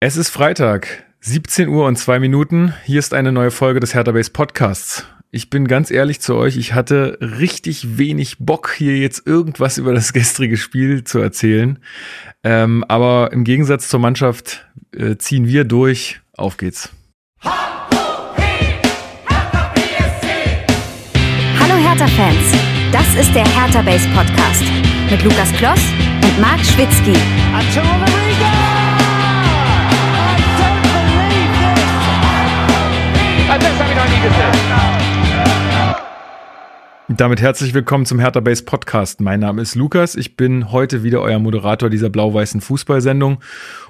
Es ist Freitag, 17 Uhr und zwei Minuten. Hier ist eine neue Folge des Hertha Base Podcasts. Ich bin ganz ehrlich zu euch, ich hatte richtig wenig Bock, hier jetzt irgendwas über das gestrige Spiel zu erzählen. Ähm, aber im Gegensatz zur Mannschaft äh, ziehen wir durch. Auf geht's. Hallo Hertha-Fans, das ist der Hertha Base Podcast mit Lukas Kloss und Marc Schwitzky. Damit herzlich willkommen zum Hertha Base Podcast. Mein Name ist Lukas. Ich bin heute wieder euer Moderator dieser blau-weißen Fußballsendung.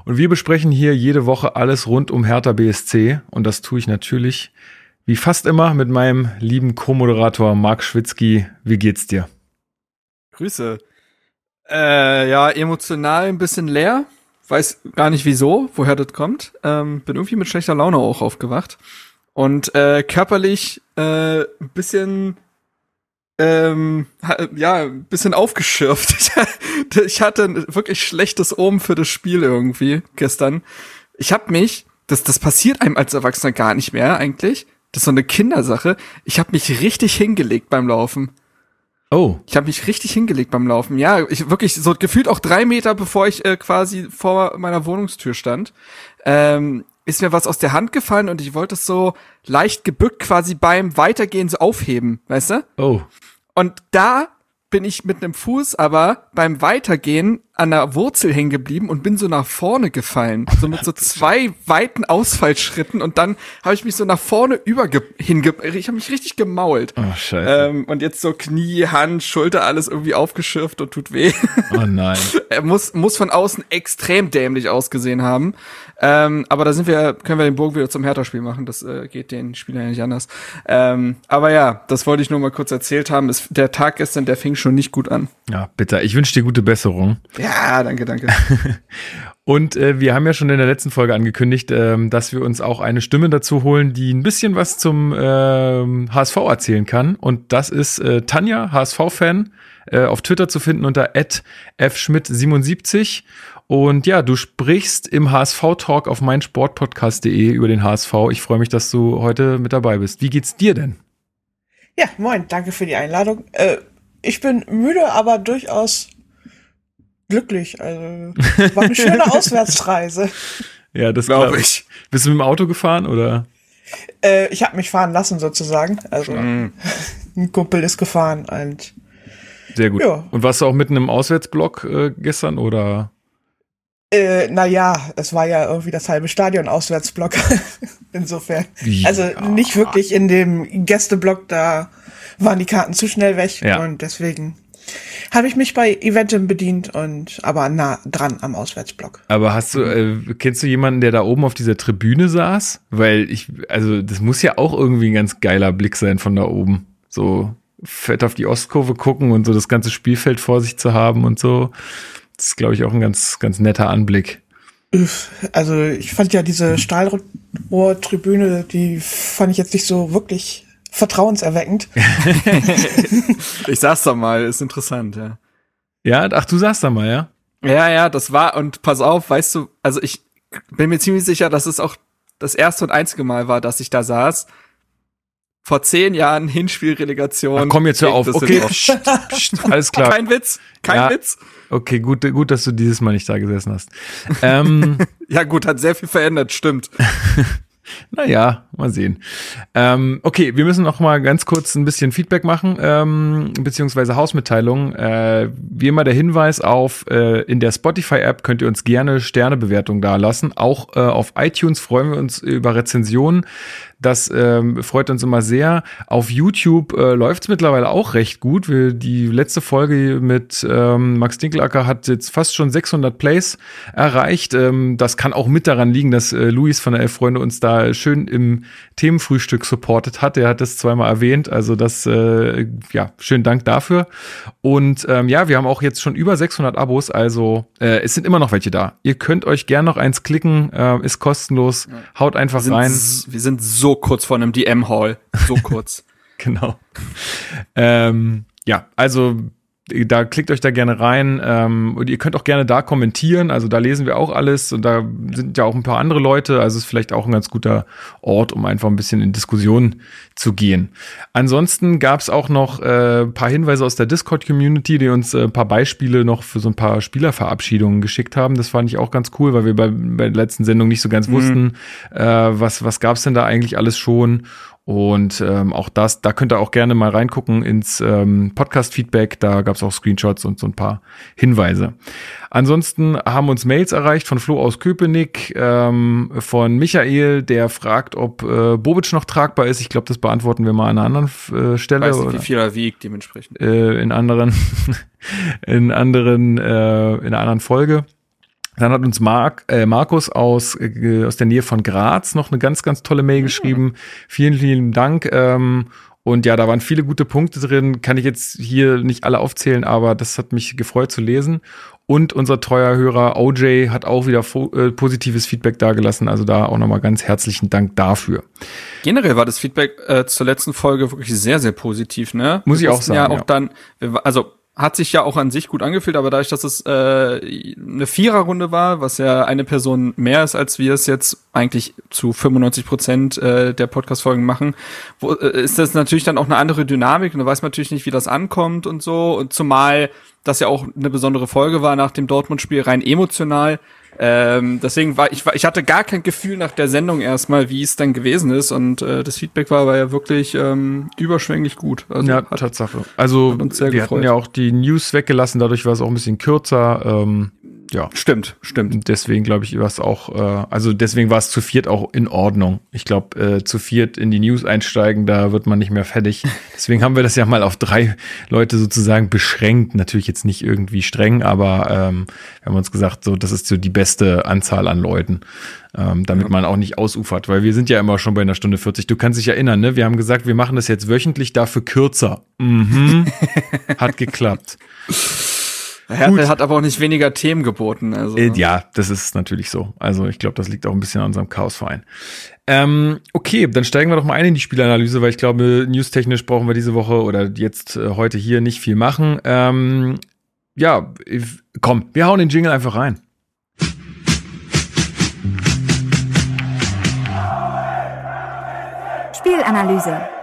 Und wir besprechen hier jede Woche alles rund um Hertha BSC. Und das tue ich natürlich wie fast immer mit meinem lieben Co-Moderator Marc Schwitzky. Wie geht's dir? Grüße. Äh, ja, emotional ein bisschen leer. Weiß gar nicht wieso, woher das kommt. Ähm, bin irgendwie mit schlechter Laune auch aufgewacht. Und äh, körperlich äh, ein bisschen ähm, ja, ein bisschen aufgeschürft. ich hatte ein wirklich schlechtes Omen für das Spiel irgendwie gestern. Ich habe mich, das, das passiert einem als Erwachsener gar nicht mehr eigentlich. Das ist so eine Kindersache. Ich habe mich richtig hingelegt beim Laufen. Oh. Ich habe mich richtig hingelegt beim Laufen. Ja, ich wirklich so gefühlt auch drei Meter, bevor ich äh, quasi vor meiner Wohnungstür stand. Ähm, ist mir was aus der Hand gefallen und ich wollte es so leicht gebückt quasi beim Weitergehen so aufheben, weißt du? Oh. Und da bin ich mit einem Fuß aber beim Weitergehen an der Wurzel hängen geblieben und bin so nach vorne gefallen. So mit so zwei weiten Ausfallschritten und dann habe ich mich so nach vorne über hinge ich habe mich richtig gemault. Oh, scheiße. Ähm, und jetzt so Knie, Hand, Schulter, alles irgendwie aufgeschürft und tut weh. Oh nein. er muss, muss von außen extrem dämlich ausgesehen haben. Ähm, aber da sind wir, können wir den Bogen wieder zum Hertha-Spiel machen. Das äh, geht den Spielern ja nicht anders. Ähm, aber ja, das wollte ich nur mal kurz erzählt haben. Es, der Tag gestern, der fing schon nicht gut an. Ja, bitte. Ich wünsche dir gute Besserung. Ja, danke, danke. Und äh, wir haben ja schon in der letzten Folge angekündigt, ähm, dass wir uns auch eine Stimme dazu holen, die ein bisschen was zum ähm, HSV erzählen kann. Und das ist äh, Tanja, HSV-Fan, äh, auf Twitter zu finden unter fschmidt77. Und ja, du sprichst im HSV-Talk auf meinsportpodcast.de über den HSV. Ich freue mich, dass du heute mit dabei bist. Wie geht's dir denn? Ja, moin, danke für die Einladung. Äh, ich bin müde, aber durchaus glücklich. Also war eine schöne Auswärtsreise. Ja, das glaube ich. Bist du mit dem Auto gefahren oder? Äh, ich habe mich fahren lassen sozusagen. Also mm. ein Kumpel ist gefahren und sehr gut. Ja. Und warst du auch mitten im Auswärtsblock äh, gestern oder? Äh, naja, es war ja irgendwie das halbe Stadion Auswärtsblock. Insofern. Ja. Also nicht wirklich in dem Gästeblock, da waren die Karten zu schnell weg ja. und deswegen habe ich mich bei Eventim bedient und aber nah dran am Auswärtsblock. Aber hast du, äh, kennst du jemanden, der da oben auf dieser Tribüne saß? Weil ich, also das muss ja auch irgendwie ein ganz geiler Blick sein von da oben. So fett auf die Ostkurve gucken und so das ganze Spielfeld vor sich zu haben und so. Das ist, glaube ich, auch ein ganz, ganz netter Anblick. Also ich fand ja diese Stahlrohrtribüne, die fand ich jetzt nicht so wirklich vertrauenserweckend. ich sag's doch mal, ist interessant, ja. Ja, ach, du sagst da mal, ja? Ja, ja, das war, und pass auf, weißt du, also ich bin mir ziemlich sicher, dass es auch das erste und einzige Mal war, dass ich da saß. Vor zehn Jahren Hinspielrelegation. Ach, komm jetzt hör auf, okay. alles klar. Kein Witz, kein ja. Witz. Okay, gut, gut, dass du dieses Mal nicht da gesessen hast. Ähm, ja, gut, hat sehr viel verändert, stimmt. Naja, mal sehen. Ähm, okay, wir müssen noch mal ganz kurz ein bisschen Feedback machen, ähm, beziehungsweise Hausmitteilungen. Äh, wie immer der Hinweis auf, äh, in der Spotify-App könnt ihr uns gerne Sternebewertungen dalassen. Auch äh, auf iTunes freuen wir uns über Rezensionen. Das ähm, freut uns immer sehr. Auf YouTube äh, läuft es mittlerweile auch recht gut. Wir, die letzte Folge mit ähm, Max Dinkelacker hat jetzt fast schon 600 Plays erreicht. Ähm, das kann auch mit daran liegen, dass äh, Luis von der Elf Freunde uns da schön im Themenfrühstück supportet hat. Er hat das zweimal erwähnt. Also das, äh, ja, schönen Dank dafür. Und ähm, ja, wir haben auch jetzt schon über 600 Abos. Also äh, es sind immer noch welche da. Ihr könnt euch gern noch eins klicken. Äh, ist kostenlos. Haut einfach wir rein. Wir sind so so kurz vor einem DM-Haul. So kurz. genau. ähm, ja, also da klickt euch da gerne rein ähm, und ihr könnt auch gerne da kommentieren. Also da lesen wir auch alles und da sind ja auch ein paar andere Leute. Also ist vielleicht auch ein ganz guter Ort, um einfach ein bisschen in Diskussion zu gehen. Ansonsten gab es auch noch äh, paar Hinweise aus der Discord-Community, die uns äh, paar Beispiele noch für so ein paar Spielerverabschiedungen geschickt haben. Das fand ich auch ganz cool, weil wir bei, bei der letzten Sendung nicht so ganz mhm. wussten, äh, was, was gab es denn da eigentlich alles schon. Und ähm, auch das, da könnt ihr auch gerne mal reingucken ins ähm, Podcast-Feedback. Da gab es auch Screenshots und so ein paar Hinweise. Ansonsten haben uns Mails erreicht von Flo aus Köpenick, ähm, von Michael, der fragt, ob äh, Bobic noch tragbar ist. Ich glaube, das beantworten wir mal an einer anderen äh, Stelle. Ich weiß nicht, wie viel er wiegt dementsprechend. Äh, in anderen, in anderen, äh, in einer anderen Folge. Dann hat uns Mark, äh, Markus aus, äh, aus der Nähe von Graz noch eine ganz, ganz tolle Mail geschrieben. Vielen, vielen Dank. Ähm, und ja, da waren viele gute Punkte drin. Kann ich jetzt hier nicht alle aufzählen, aber das hat mich gefreut zu lesen. Und unser treuer Hörer OJ hat auch wieder äh, positives Feedback dagelassen. Also da auch nochmal ganz herzlichen Dank dafür. Generell war das Feedback äh, zur letzten Folge wirklich sehr, sehr positiv, ne? Muss ich auch sagen. Ja, auch ja. dann, also hat sich ja auch an sich gut angefühlt, aber dadurch, dass es äh, eine Viererrunde war, was ja eine Person mehr ist, als wir es jetzt eigentlich zu 95 Prozent äh, der Podcast-Folgen machen, wo, äh, ist das natürlich dann auch eine andere Dynamik und da weiß man natürlich nicht, wie das ankommt und so. Und zumal das ja auch eine besondere Folge war nach dem Dortmund-Spiel, rein emotional. Ähm, deswegen war ich, war, ich hatte gar kein Gefühl nach der Sendung erstmal, wie es dann gewesen ist. Und äh, das Feedback war aber ja wirklich ähm, überschwänglich gut. Also ja, hat, Tatsache. Also wir gefreut. hatten ja auch die News weggelassen, dadurch war es auch ein bisschen kürzer. Ähm, ja. Stimmt, stimmt. Deswegen glaube ich, war es auch, äh, also deswegen war es zu viert auch in Ordnung. Ich glaube, äh, zu viert in die News einsteigen, da wird man nicht mehr fertig. Deswegen haben wir das ja mal auf drei Leute sozusagen beschränkt. Natürlich jetzt nicht irgendwie streng, aber ähm, wir haben uns gesagt, so, das ist so die beste Anzahl an Leuten, ähm, damit ja. man auch nicht ausufert, weil wir sind ja immer schon bei einer Stunde 40. Du kannst dich erinnern, ne? Wir haben gesagt, wir machen das jetzt wöchentlich, dafür kürzer. Mhm. Hat geklappt. Hertel hat aber auch nicht weniger Themen geboten. Also. Äh, ja, das ist natürlich so. Also ich glaube, das liegt auch ein bisschen an unserem Chaosverein. Ähm, okay, dann steigen wir doch mal ein in die Spielanalyse, weil ich glaube, newstechnisch brauchen wir diese Woche oder jetzt äh, heute hier nicht viel machen. Ähm, ja, komm, wir hauen den Jingle einfach rein. Spielanalyse.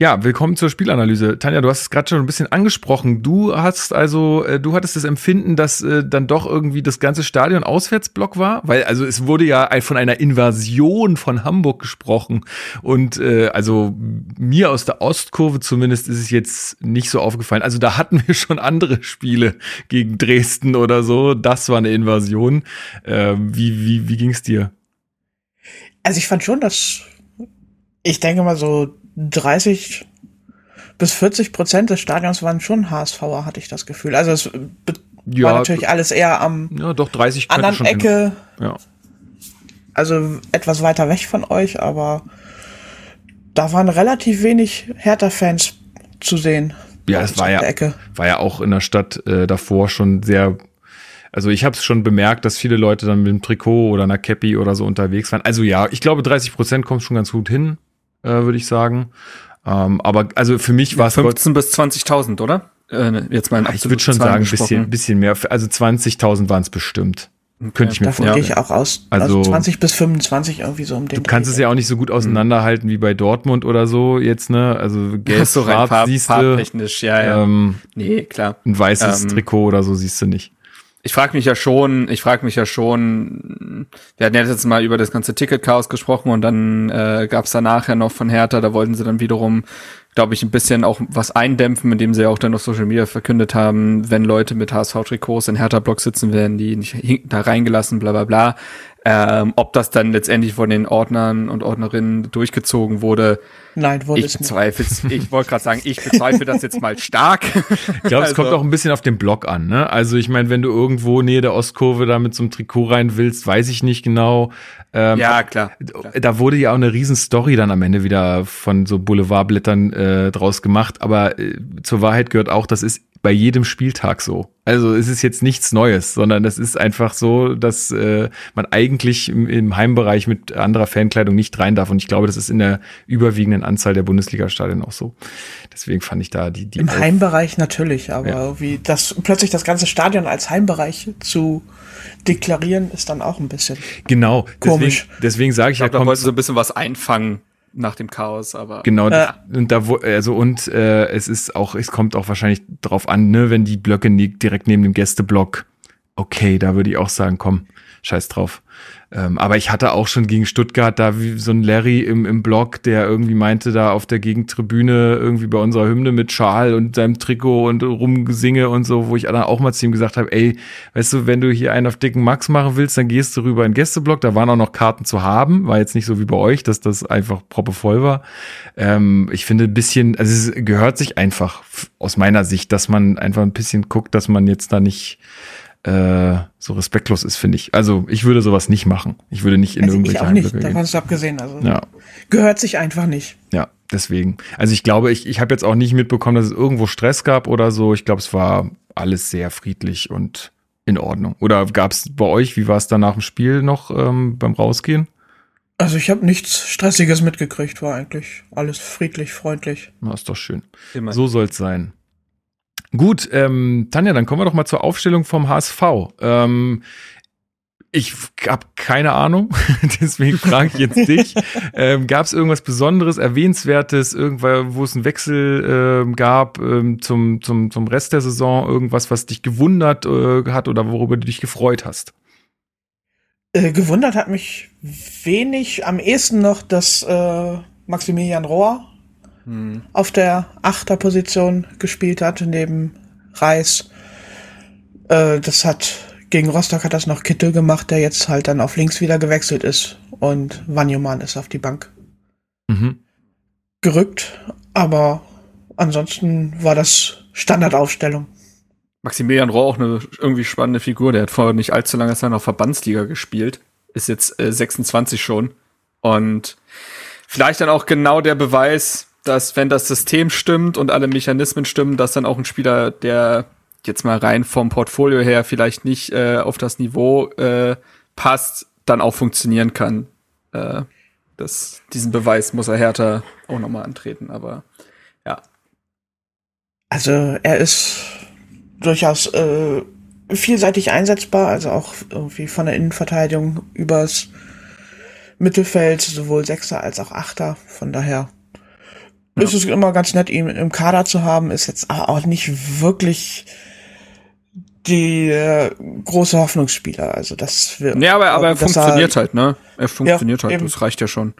Ja, willkommen zur Spielanalyse. Tanja, du hast es gerade schon ein bisschen angesprochen. Du hast also, äh, du hattest das Empfinden, dass äh, dann doch irgendwie das ganze Stadion Auswärtsblock war, weil also es wurde ja von einer Invasion von Hamburg gesprochen und äh, also mir aus der Ostkurve zumindest ist es jetzt nicht so aufgefallen. Also da hatten wir schon andere Spiele gegen Dresden oder so. Das war eine Invasion. Äh, wie wie wie ging's dir? Also ich fand schon, dass ich denke mal so 30 bis 40 Prozent des Stadions waren schon HSVer, hatte ich das Gefühl. Also es ja, war natürlich alles eher am ja, doch 30 anderen Ecke. Ja. Also etwas weiter weg von euch, aber da waren relativ wenig Hertha-Fans zu sehen. Ja, es war ja, war ja auch in der Stadt äh, davor schon sehr also ich habe es schon bemerkt, dass viele Leute dann mit dem Trikot oder einer Cappy oder so unterwegs waren. Also ja, ich glaube 30 Prozent kommt schon ganz gut hin äh, würde ich sagen. Ähm, aber also für mich war es 15 bis 20.000, oder? Äh, jetzt mal Ich würde schon sagen, ein bisschen, bisschen mehr. Also 20.000 waren es bestimmt. Okay. Könnte ich mir Davon vorstellen. gehe ich auch aus. Also, also 20 bis 25 irgendwie so um den Du kannst Dreh. es ja auch nicht so gut auseinanderhalten wie bei Dortmund oder so jetzt, ne? Also gelb, so Farb, siehst du. ja, ja. Ähm, nee, klar. Ein weißes ähm, Trikot oder so siehst du nicht ich frage mich ja schon, ich frage mich ja schon, wir hatten ja jetzt mal über das ganze Ticket-Chaos gesprochen und dann äh, gab es danach ja noch von Hertha, da wollten sie dann wiederum, glaube ich, ein bisschen auch was eindämpfen, indem sie auch dann auf Social Media verkündet haben, wenn Leute mit HSV-Trikots in Hertha-Block sitzen, werden die nicht da reingelassen, bla bla bla. Ähm, ob das dann letztendlich von den Ordnern und Ordnerinnen durchgezogen wurde, Nein, wurde ich bezweifle Ich wollte gerade sagen, ich bezweifle das jetzt mal stark. Ich glaube, also. es kommt auch ein bisschen auf den Block an. Ne? Also ich meine, wenn du irgendwo nähe der Ostkurve da mit so einem Trikot rein willst, weiß ich nicht genau. Ähm, ja, klar, klar, Da wurde ja auch eine riesen Story dann am Ende wieder von so Boulevardblättern äh, draus gemacht. Aber äh, zur Wahrheit gehört auch, das ist bei jedem Spieltag so. Also es ist jetzt nichts Neues, sondern es ist einfach so, dass äh, man eigentlich im, im Heimbereich mit anderer Fankleidung nicht rein darf. Und ich glaube, das ist in der überwiegenden Anzahl der Bundesliga-Stadien auch so. Deswegen fand ich da die. die Im Heimbereich natürlich, aber ja. wie das plötzlich das ganze Stadion als Heimbereich zu deklarieren, ist dann auch ein bisschen genau komisch. Deswegen, deswegen sage ich, ich glaub, ja, da wollten so ein bisschen was einfangen nach dem Chaos, aber genau ja. und da also und äh, es ist auch es kommt auch wahrscheinlich drauf an, ne, wenn die Blöcke direkt neben dem Gästeblock, okay, da würde ich auch sagen, komm, scheiß drauf. Ähm, aber ich hatte auch schon gegen Stuttgart da wie so ein Larry im, im Blog, der irgendwie meinte, da auf der Gegentribüne irgendwie bei unserer Hymne mit Schal und seinem Trikot und rumgesinge und so, wo ich dann auch mal zu ihm gesagt habe, ey, weißt du, wenn du hier einen auf dicken Max machen willst, dann gehst du rüber in den Gästeblock. Da waren auch noch Karten zu haben. War jetzt nicht so wie bei euch, dass das einfach proppevoll war. Ähm, ich finde ein bisschen, also es gehört sich einfach aus meiner Sicht, dass man einfach ein bisschen guckt, dass man jetzt da nicht äh, so respektlos ist, finde ich. Also ich würde sowas nicht machen. Ich würde nicht in also irgendwelche ich auch nicht, davon ist abgesehen. Also ja. gehört sich einfach nicht. Ja, deswegen. Also ich glaube, ich, ich habe jetzt auch nicht mitbekommen, dass es irgendwo Stress gab oder so. Ich glaube, es war alles sehr friedlich und in Ordnung. Oder gab es bei euch, wie war es da nach dem Spiel noch ähm, beim Rausgehen? Also ich habe nichts Stressiges mitgekriegt, war eigentlich alles friedlich, freundlich. Na, ist doch schön. Immer. So soll's sein. Gut, ähm, Tanja, dann kommen wir doch mal zur Aufstellung vom HSV. Ähm, ich habe keine Ahnung, deswegen frage ich jetzt dich. Ähm, gab es irgendwas Besonderes, Erwähnenswertes, irgendwo, wo es einen Wechsel ähm, gab ähm, zum, zum, zum Rest der Saison, irgendwas, was dich gewundert äh, hat oder worüber du dich gefreut hast? Äh, gewundert hat mich wenig, am ehesten noch, dass äh, Maximilian Rohr auf der Achterposition gespielt hat, neben Reis. Äh, das hat gegen Rostock hat das noch Kittel gemacht, der jetzt halt dann auf links wieder gewechselt ist und Wanyoman ist auf die Bank mhm. gerückt. Aber ansonsten war das Standardaufstellung. Maximilian Rohr auch eine irgendwie spannende Figur. Der hat vor nicht allzu langer Zeit noch Verbandsliga gespielt. Ist jetzt äh, 26 schon. Und vielleicht dann auch genau der Beweis, dass wenn das System stimmt und alle Mechanismen stimmen, dass dann auch ein Spieler, der jetzt mal rein vom Portfolio her vielleicht nicht äh, auf das Niveau äh, passt, dann auch funktionieren kann. Äh, das, diesen Beweis muss er härter auch nochmal antreten, aber ja. Also er ist durchaus äh, vielseitig einsetzbar, also auch irgendwie von der Innenverteidigung übers Mittelfeld, sowohl Sechser als auch Achter. Von daher ja. ist es immer ganz nett, ihn im Kader zu haben, ist jetzt auch nicht wirklich die äh, große Hoffnungsspieler. Also das wird. Ja, aber, aber er funktioniert er, halt, ne? Er funktioniert ja, halt, eben. das reicht ja schon.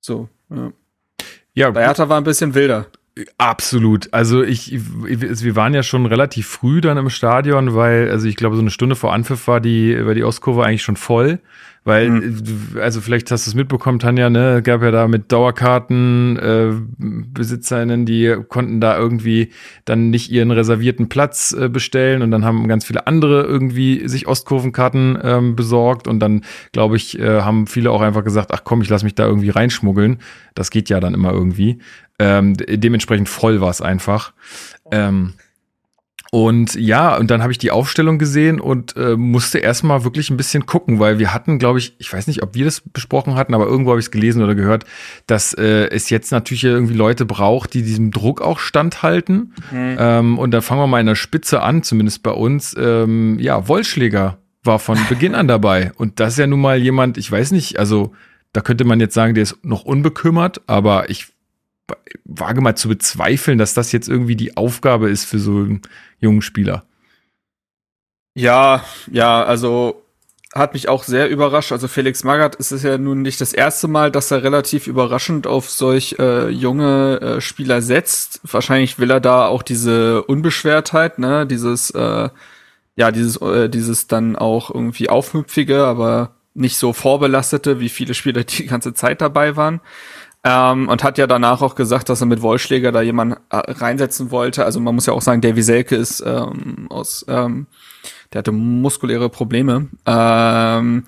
So, ja. Ja, Bei Hertha war ein bisschen wilder. Absolut. Also ich, wir waren ja schon relativ früh dann im Stadion, weil, also ich glaube, so eine Stunde vor Anpfiff war die, war die Ostkurve eigentlich schon voll. Weil, mhm. also vielleicht hast du es mitbekommen, Tanja, ne, gab ja da mit Dauerkarten äh, BesitzerInnen, die konnten da irgendwie dann nicht ihren reservierten Platz äh, bestellen und dann haben ganz viele andere irgendwie sich Ostkurvenkarten ähm, besorgt und dann, glaube ich, äh, haben viele auch einfach gesagt, ach komm, ich lass mich da irgendwie reinschmuggeln. Das geht ja dann immer irgendwie. Ähm, dementsprechend voll war es einfach. Ähm, und ja, und dann habe ich die Aufstellung gesehen und äh, musste erstmal wirklich ein bisschen gucken, weil wir hatten, glaube ich, ich weiß nicht, ob wir das besprochen hatten, aber irgendwo habe ich es gelesen oder gehört, dass äh, es jetzt natürlich irgendwie Leute braucht, die diesem Druck auch standhalten. Mhm. Ähm, und da fangen wir mal in der Spitze an, zumindest bei uns. Ähm, ja, Wollschläger war von Beginn an dabei. Und das ist ja nun mal jemand, ich weiß nicht, also da könnte man jetzt sagen, der ist noch unbekümmert, aber ich wage mal zu bezweifeln, dass das jetzt irgendwie die Aufgabe ist für so einen jungen Spieler. Ja, ja, also hat mich auch sehr überrascht. Also Felix Magath ist es ja nun nicht das erste Mal, dass er relativ überraschend auf solch äh, junge äh, Spieler setzt. Wahrscheinlich will er da auch diese Unbeschwertheit, ne, dieses äh, ja, dieses äh, dieses dann auch irgendwie aufmüpfige, aber nicht so vorbelastete, wie viele Spieler die ganze Zeit dabei waren. Ähm, und hat ja danach auch gesagt, dass er mit Wollschläger da jemanden äh, reinsetzen wollte. Also man muss ja auch sagen, Davy Selke ist ähm, aus, ähm, der hatte muskuläre Probleme. Ähm,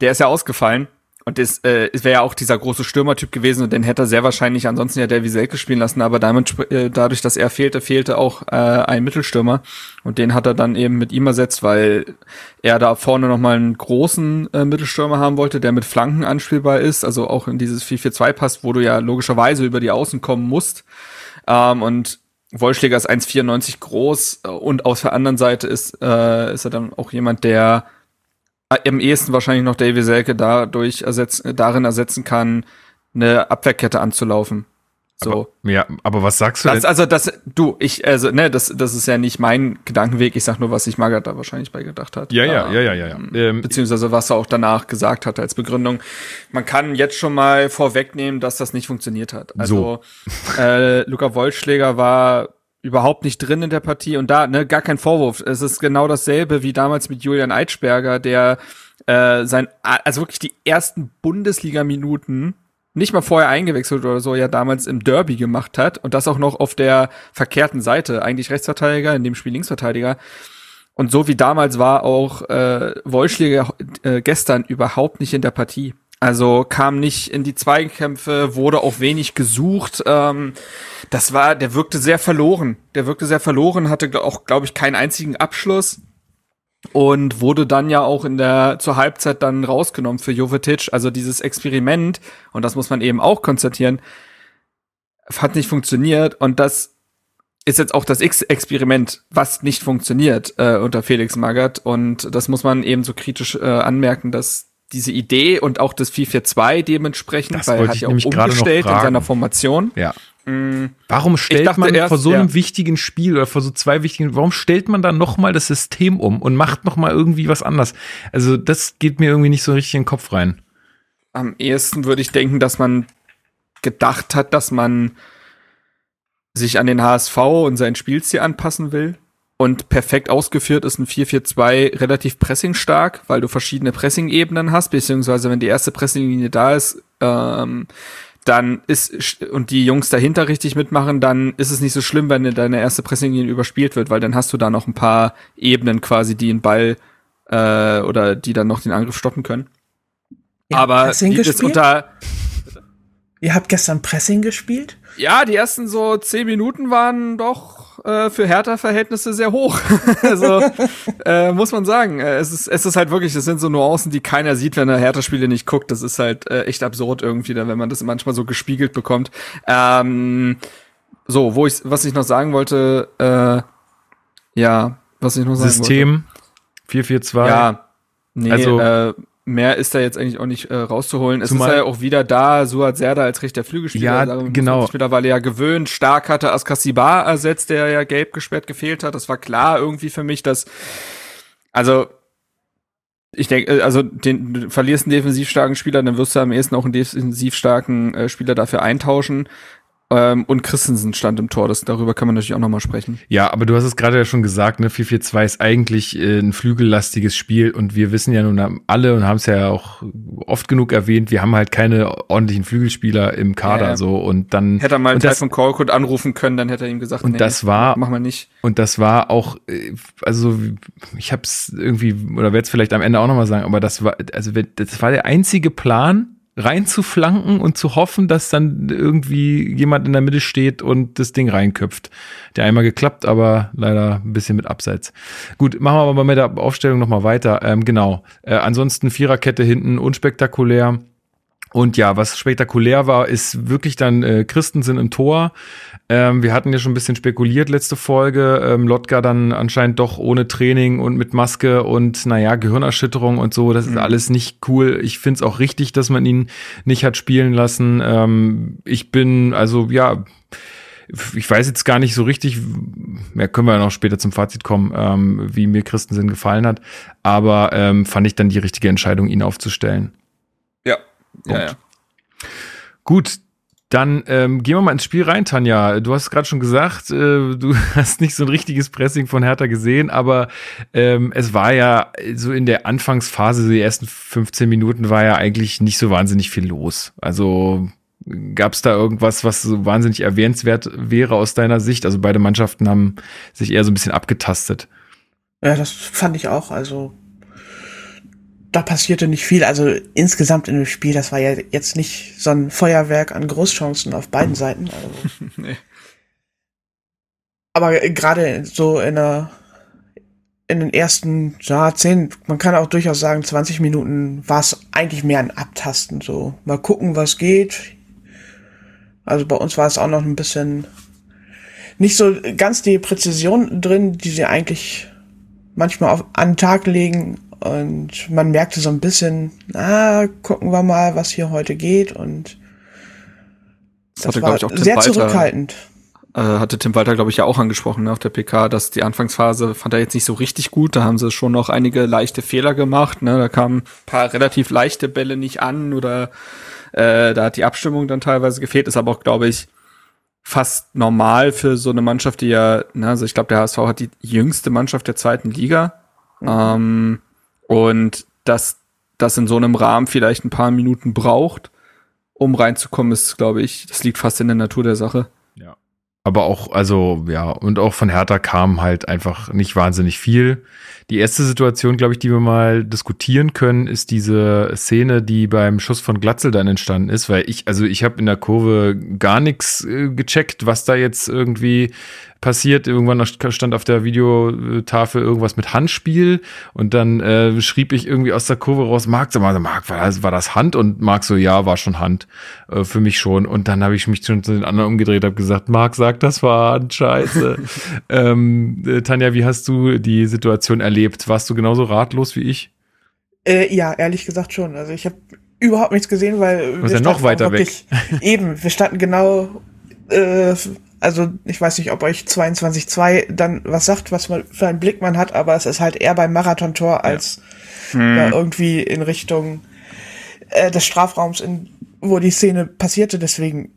der ist ja ausgefallen. Und das äh, wäre ja auch dieser große Stürmertyp gewesen und den hätte er sehr wahrscheinlich ansonsten ja Davy Selke spielen lassen, aber damit, äh, dadurch, dass er fehlte, fehlte auch äh, ein Mittelstürmer und den hat er dann eben mit ihm ersetzt, weil er da vorne nochmal einen großen äh, Mittelstürmer haben wollte, der mit Flanken anspielbar ist, also auch in dieses 4-4-2 passt, wo du ja logischerweise über die Außen kommen musst. Ähm, und Wollschläger ist 1,94 groß äh, und auf der anderen Seite ist, äh, ist er dann auch jemand, der am ehesten wahrscheinlich noch Davy Selke dadurch ersetzen, darin ersetzen kann, eine Abwehrkette anzulaufen. So. Aber, ja, aber was sagst du das? Also das, du, ich, also, ne, das, das ist ja nicht mein Gedankenweg. Ich sag nur, was sich Margaret da wahrscheinlich bei gedacht hat. Ja, ja, ja, ja, ja. ja. Ähm, beziehungsweise was er auch danach gesagt hat als Begründung. Man kann jetzt schon mal vorwegnehmen, dass das nicht funktioniert hat. Also, so. äh, Luca Wollschläger war überhaupt nicht drin in der Partie und da, ne, gar kein Vorwurf. Es ist genau dasselbe wie damals mit Julian Eitschberger, der äh, sein, also wirklich die ersten Bundesliga-Minuten nicht mal vorher eingewechselt oder so, ja damals im Derby gemacht hat und das auch noch auf der verkehrten Seite, eigentlich Rechtsverteidiger, in dem Spiel Linksverteidiger. Und so wie damals war auch äh, Wollschläger äh, gestern überhaupt nicht in der Partie. Also kam nicht in die Zweikämpfe, wurde auch wenig gesucht. Ähm, das war, der wirkte sehr verloren. Der wirkte sehr verloren, hatte auch, glaube ich, keinen einzigen Abschluss und wurde dann ja auch in der zur Halbzeit dann rausgenommen für Jovetic. Also dieses Experiment und das muss man eben auch konstatieren, hat nicht funktioniert und das ist jetzt auch das X-Experiment, was nicht funktioniert äh, unter Felix Magath und das muss man eben so kritisch äh, anmerken, dass diese Idee und auch das 442 dementsprechend, das weil er hat ja auch umgestellt in seiner Formation. Ja. Mm. Warum stellt man erst, vor so einem ja. wichtigen Spiel oder vor so zwei wichtigen, warum stellt man dann nochmal das System um und macht nochmal irgendwie was anders? Also das geht mir irgendwie nicht so richtig in den Kopf rein. Am ehesten würde ich denken, dass man gedacht hat, dass man sich an den HSV und sein Spielstil anpassen will. Und perfekt ausgeführt ist ein 4-4-2 relativ pressingstark, weil du verschiedene Pressing-Ebenen hast, beziehungsweise wenn die erste Pressinglinie da ist, ähm, dann ist und die Jungs dahinter richtig mitmachen, dann ist es nicht so schlimm, wenn deine erste Pressinglinie überspielt wird, weil dann hast du da noch ein paar Ebenen quasi, die den Ball äh, oder die dann noch den Angriff stoppen können. Ja, Aber gespielt? unter Ihr habt gestern Pressing gespielt? Ja, die ersten so zehn Minuten waren doch äh, für Hertha-Verhältnisse sehr hoch. also äh, muss man sagen, äh, es ist es ist halt wirklich, es sind so Nuancen, die keiner sieht, wenn er Hertha-Spiele nicht guckt. Das ist halt äh, echt absurd irgendwie, wenn man das manchmal so gespiegelt bekommt. Ähm, so, wo ich was ich noch sagen wollte, äh, ja, was ich noch sagen System wollte. System 442. Ja, nee, also äh, mehr ist da jetzt eigentlich auch nicht äh, rauszuholen. Es Zumal ist ja auch wieder da, Suat Serda als rechter Flügelspieler. Ja, genau. Mittlerweile ja gewöhnt. Stark hatte Askasibar ersetzt, der ja gelb gesperrt gefehlt hat. Das war klar irgendwie für mich, dass, also, ich denke, äh, also den, du verlierst einen defensiv starken Spieler, dann wirst du am ehesten auch einen defensiv starken äh, Spieler dafür eintauschen. Ähm, und Christensen stand im Tor. Das, darüber kann man natürlich auch nochmal sprechen. Ja, aber du hast es gerade ja schon gesagt, ne? 4-4-2 ist eigentlich äh, ein flügellastiges Spiel und wir wissen ja nun alle und haben es ja auch oft genug erwähnt, wir haben halt keine ordentlichen Flügelspieler im Kader ja, so und dann hätte er mal das, von Korkut anrufen können, dann hätte er ihm gesagt, und nee, das war mach mal nicht. Und das war auch äh, also ich habe es irgendwie oder werde es vielleicht am Ende auch nochmal sagen, aber das war also das war der einzige Plan reinzuflanken und zu hoffen, dass dann irgendwie jemand in der Mitte steht und das Ding reinköpft. Der einmal geklappt, aber leider ein bisschen mit Abseits. Gut, machen wir aber mit der Aufstellung nochmal weiter. Ähm, genau. Äh, ansonsten Viererkette hinten, unspektakulär. Und ja, was spektakulär war, ist wirklich dann äh, Christensen im Tor. Ähm, wir hatten ja schon ein bisschen spekuliert letzte Folge. Ähm, Lotka dann anscheinend doch ohne Training und mit Maske und naja, Gehirnerschütterung und so. Das ist mhm. alles nicht cool. Ich finde es auch richtig, dass man ihn nicht hat spielen lassen. Ähm, ich bin, also ja, ich weiß jetzt gar nicht so richtig, ja, können wir noch später zum Fazit kommen, ähm, wie mir Christensen gefallen hat. Aber ähm, fand ich dann die richtige Entscheidung, ihn aufzustellen. Ja, ja, ja. Gut, dann ähm, gehen wir mal ins Spiel rein, Tanja. Du hast gerade schon gesagt, äh, du hast nicht so ein richtiges Pressing von Hertha gesehen, aber ähm, es war ja so in der Anfangsphase, die ersten 15 Minuten war ja eigentlich nicht so wahnsinnig viel los. Also gab es da irgendwas, was so wahnsinnig erwähnenswert wäre aus deiner Sicht? Also beide Mannschaften haben sich eher so ein bisschen abgetastet. Ja, das fand ich auch. Also da passierte nicht viel. Also insgesamt in dem Spiel, das war ja jetzt nicht so ein Feuerwerk an Großchancen auf beiden Seiten. Also. nee. Aber gerade so in der in den ersten ja, zehn, man kann auch durchaus sagen, 20 Minuten war es eigentlich mehr ein Abtasten. So mal gucken, was geht. Also bei uns war es auch noch ein bisschen nicht so ganz die Präzision drin, die sie eigentlich manchmal auf, an den Tag legen. Und man merkte so ein bisschen, ah, gucken wir mal, was hier heute geht. Und das, das war sehr Walter, zurückhaltend. Äh, hatte Tim Walter, glaube ich, ja auch angesprochen ne, auf der PK, dass die Anfangsphase fand er jetzt nicht so richtig gut. Da haben sie schon noch einige leichte Fehler gemacht. Ne? Da kamen ein paar relativ leichte Bälle nicht an oder äh, da hat die Abstimmung dann teilweise gefehlt. Ist aber auch, glaube ich, fast normal für so eine Mannschaft, die ja, ne, also ich glaube, der HSV hat die jüngste Mannschaft der zweiten Liga. Mhm. Ähm, und dass das in so einem Rahmen vielleicht ein paar Minuten braucht, um reinzukommen, ist, glaube ich, das liegt fast in der Natur der Sache. Ja. Aber auch, also, ja, und auch von Hertha kam halt einfach nicht wahnsinnig viel. Die erste Situation, glaube ich, die wir mal diskutieren können, ist diese Szene, die beim Schuss von Glatzel dann entstanden ist, weil ich, also ich habe in der Kurve gar nichts äh, gecheckt, was da jetzt irgendwie passiert. Irgendwann stand auf der Videotafel irgendwas mit Handspiel und dann äh, schrieb ich irgendwie aus der Kurve raus, Marc, sag mal, Marc, war das, war das Hand? Und Marc so, ja, war schon Hand. Äh, für mich schon. Und dann habe ich mich schon zu den anderen umgedreht, habe gesagt, Marc sagt, das war Hand, scheiße. ähm, äh, Tanja, wie hast du die Situation erlebt? Warst du genauso ratlos wie ich? Äh, ja, ehrlich gesagt schon. Also ich habe überhaupt nichts gesehen, weil wir ja noch weiter wirklich, weg. eben, wir standen genau äh, also ich weiß nicht, ob euch 22.2 dann was sagt, was man für einen Blick man hat, aber es ist halt eher beim Marathontor als ja. Hm. irgendwie in Richtung äh, des Strafraums, in, wo die Szene passierte. Deswegen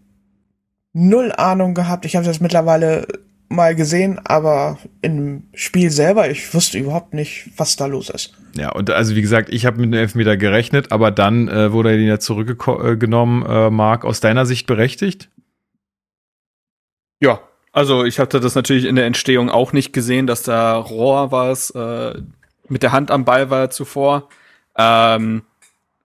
null Ahnung gehabt. Ich habe das mittlerweile mal gesehen, aber im Spiel selber, ich wusste überhaupt nicht, was da los ist. Ja, und also wie gesagt, ich habe mit einem Elfmeter gerechnet, aber dann äh, wurde er ja zurückgenommen. Äh, Marc, aus deiner Sicht berechtigt? Ja, also ich hatte das natürlich in der Entstehung auch nicht gesehen, dass da Rohr war es, äh, mit der Hand am Ball war zuvor. Ähm,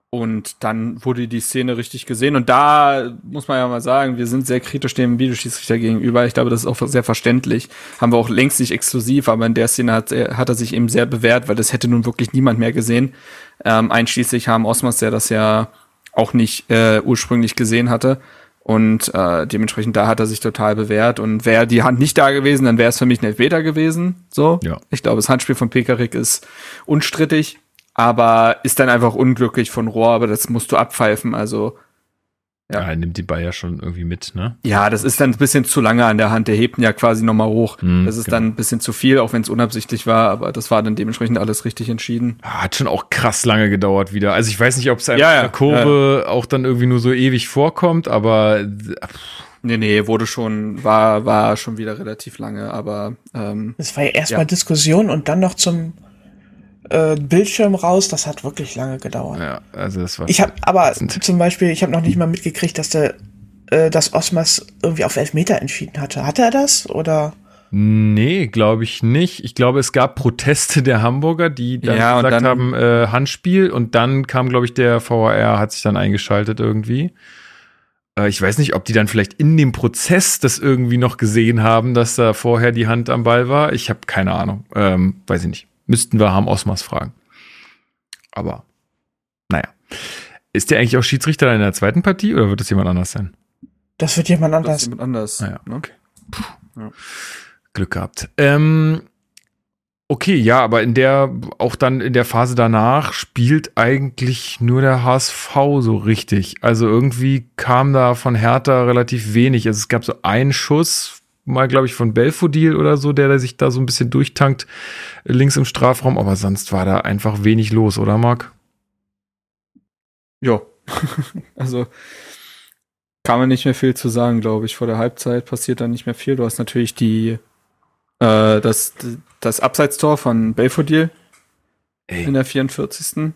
und dann wurde die Szene richtig gesehen. Und da muss man ja mal sagen, wir sind sehr kritisch dem Videoschiedsrichter gegenüber. Ich glaube, das ist auch sehr verständlich. Haben wir auch längst nicht exklusiv, aber in der Szene hat, hat er sich eben sehr bewährt, weil das hätte nun wirklich niemand mehr gesehen. Ähm, einschließlich haben Osmas, der das ja auch nicht äh, ursprünglich gesehen hatte. Und äh, dementsprechend da hat er sich total bewährt. Und wäre die Hand nicht da gewesen, dann wäre es für mich ein Elfmeter gewesen. So. Ja. Ich glaube, das Handspiel von Pekarik ist unstrittig, aber ist dann einfach unglücklich von Rohr, aber das musst du abpfeifen. Also ja. ja, er nimmt die Ball ja schon irgendwie mit, ne? Ja, das ist dann ein bisschen zu lange an der Hand. Der hebt ihn ja quasi nochmal hoch. Mhm, das ist genau. dann ein bisschen zu viel, auch wenn es unabsichtlich war, aber das war dann dementsprechend alles richtig entschieden. Hat schon auch krass lange gedauert wieder. Also ich weiß nicht, ob es ja, ja, der Kurve ja. auch dann irgendwie nur so ewig vorkommt, aber pff. Nee, nee, wurde schon, war, war schon wieder relativ lange, aber ähm, Es war ja erstmal ja. Diskussion und dann noch zum äh, Bildschirm raus. Das hat wirklich lange gedauert. Ja, also das war. Ich habe aber zum Beispiel, ich habe noch nicht mal mitgekriegt, dass der, äh, dass Osmas irgendwie auf Elfmeter entschieden hatte. Hatte er das oder? Nee, glaube ich nicht. Ich glaube, es gab Proteste der Hamburger, die dann ja, gesagt dann, haben, äh, Handspiel und dann kam, glaube ich, der VAR, hat sich dann eingeschaltet irgendwie. Äh, ich weiß nicht, ob die dann vielleicht in dem Prozess das irgendwie noch gesehen haben, dass da vorher die Hand am Ball war. Ich habe keine Ahnung. Ähm, weiß ich nicht. Müssten wir Harm Osmas fragen. Aber, naja. Ist der eigentlich auch Schiedsrichter in der zweiten Partie oder wird das jemand anders sein? Das wird jemand anders. Das jemand anders. Ah okay. Ja. Glück gehabt. Ähm, okay, ja, aber in der, auch dann in der Phase danach spielt eigentlich nur der HSV so richtig. Also irgendwie kam da von Hertha relativ wenig. Also es gab so einen Schuss mal, glaube ich, von Belfodil oder so, der, der sich da so ein bisschen durchtankt links im Strafraum, aber sonst war da einfach wenig los, oder Marc? Ja, also kann man nicht mehr viel zu sagen, glaube ich. Vor der Halbzeit passiert dann nicht mehr viel. Du hast natürlich die äh, das, das Abseitstor von Belfodil in der 44.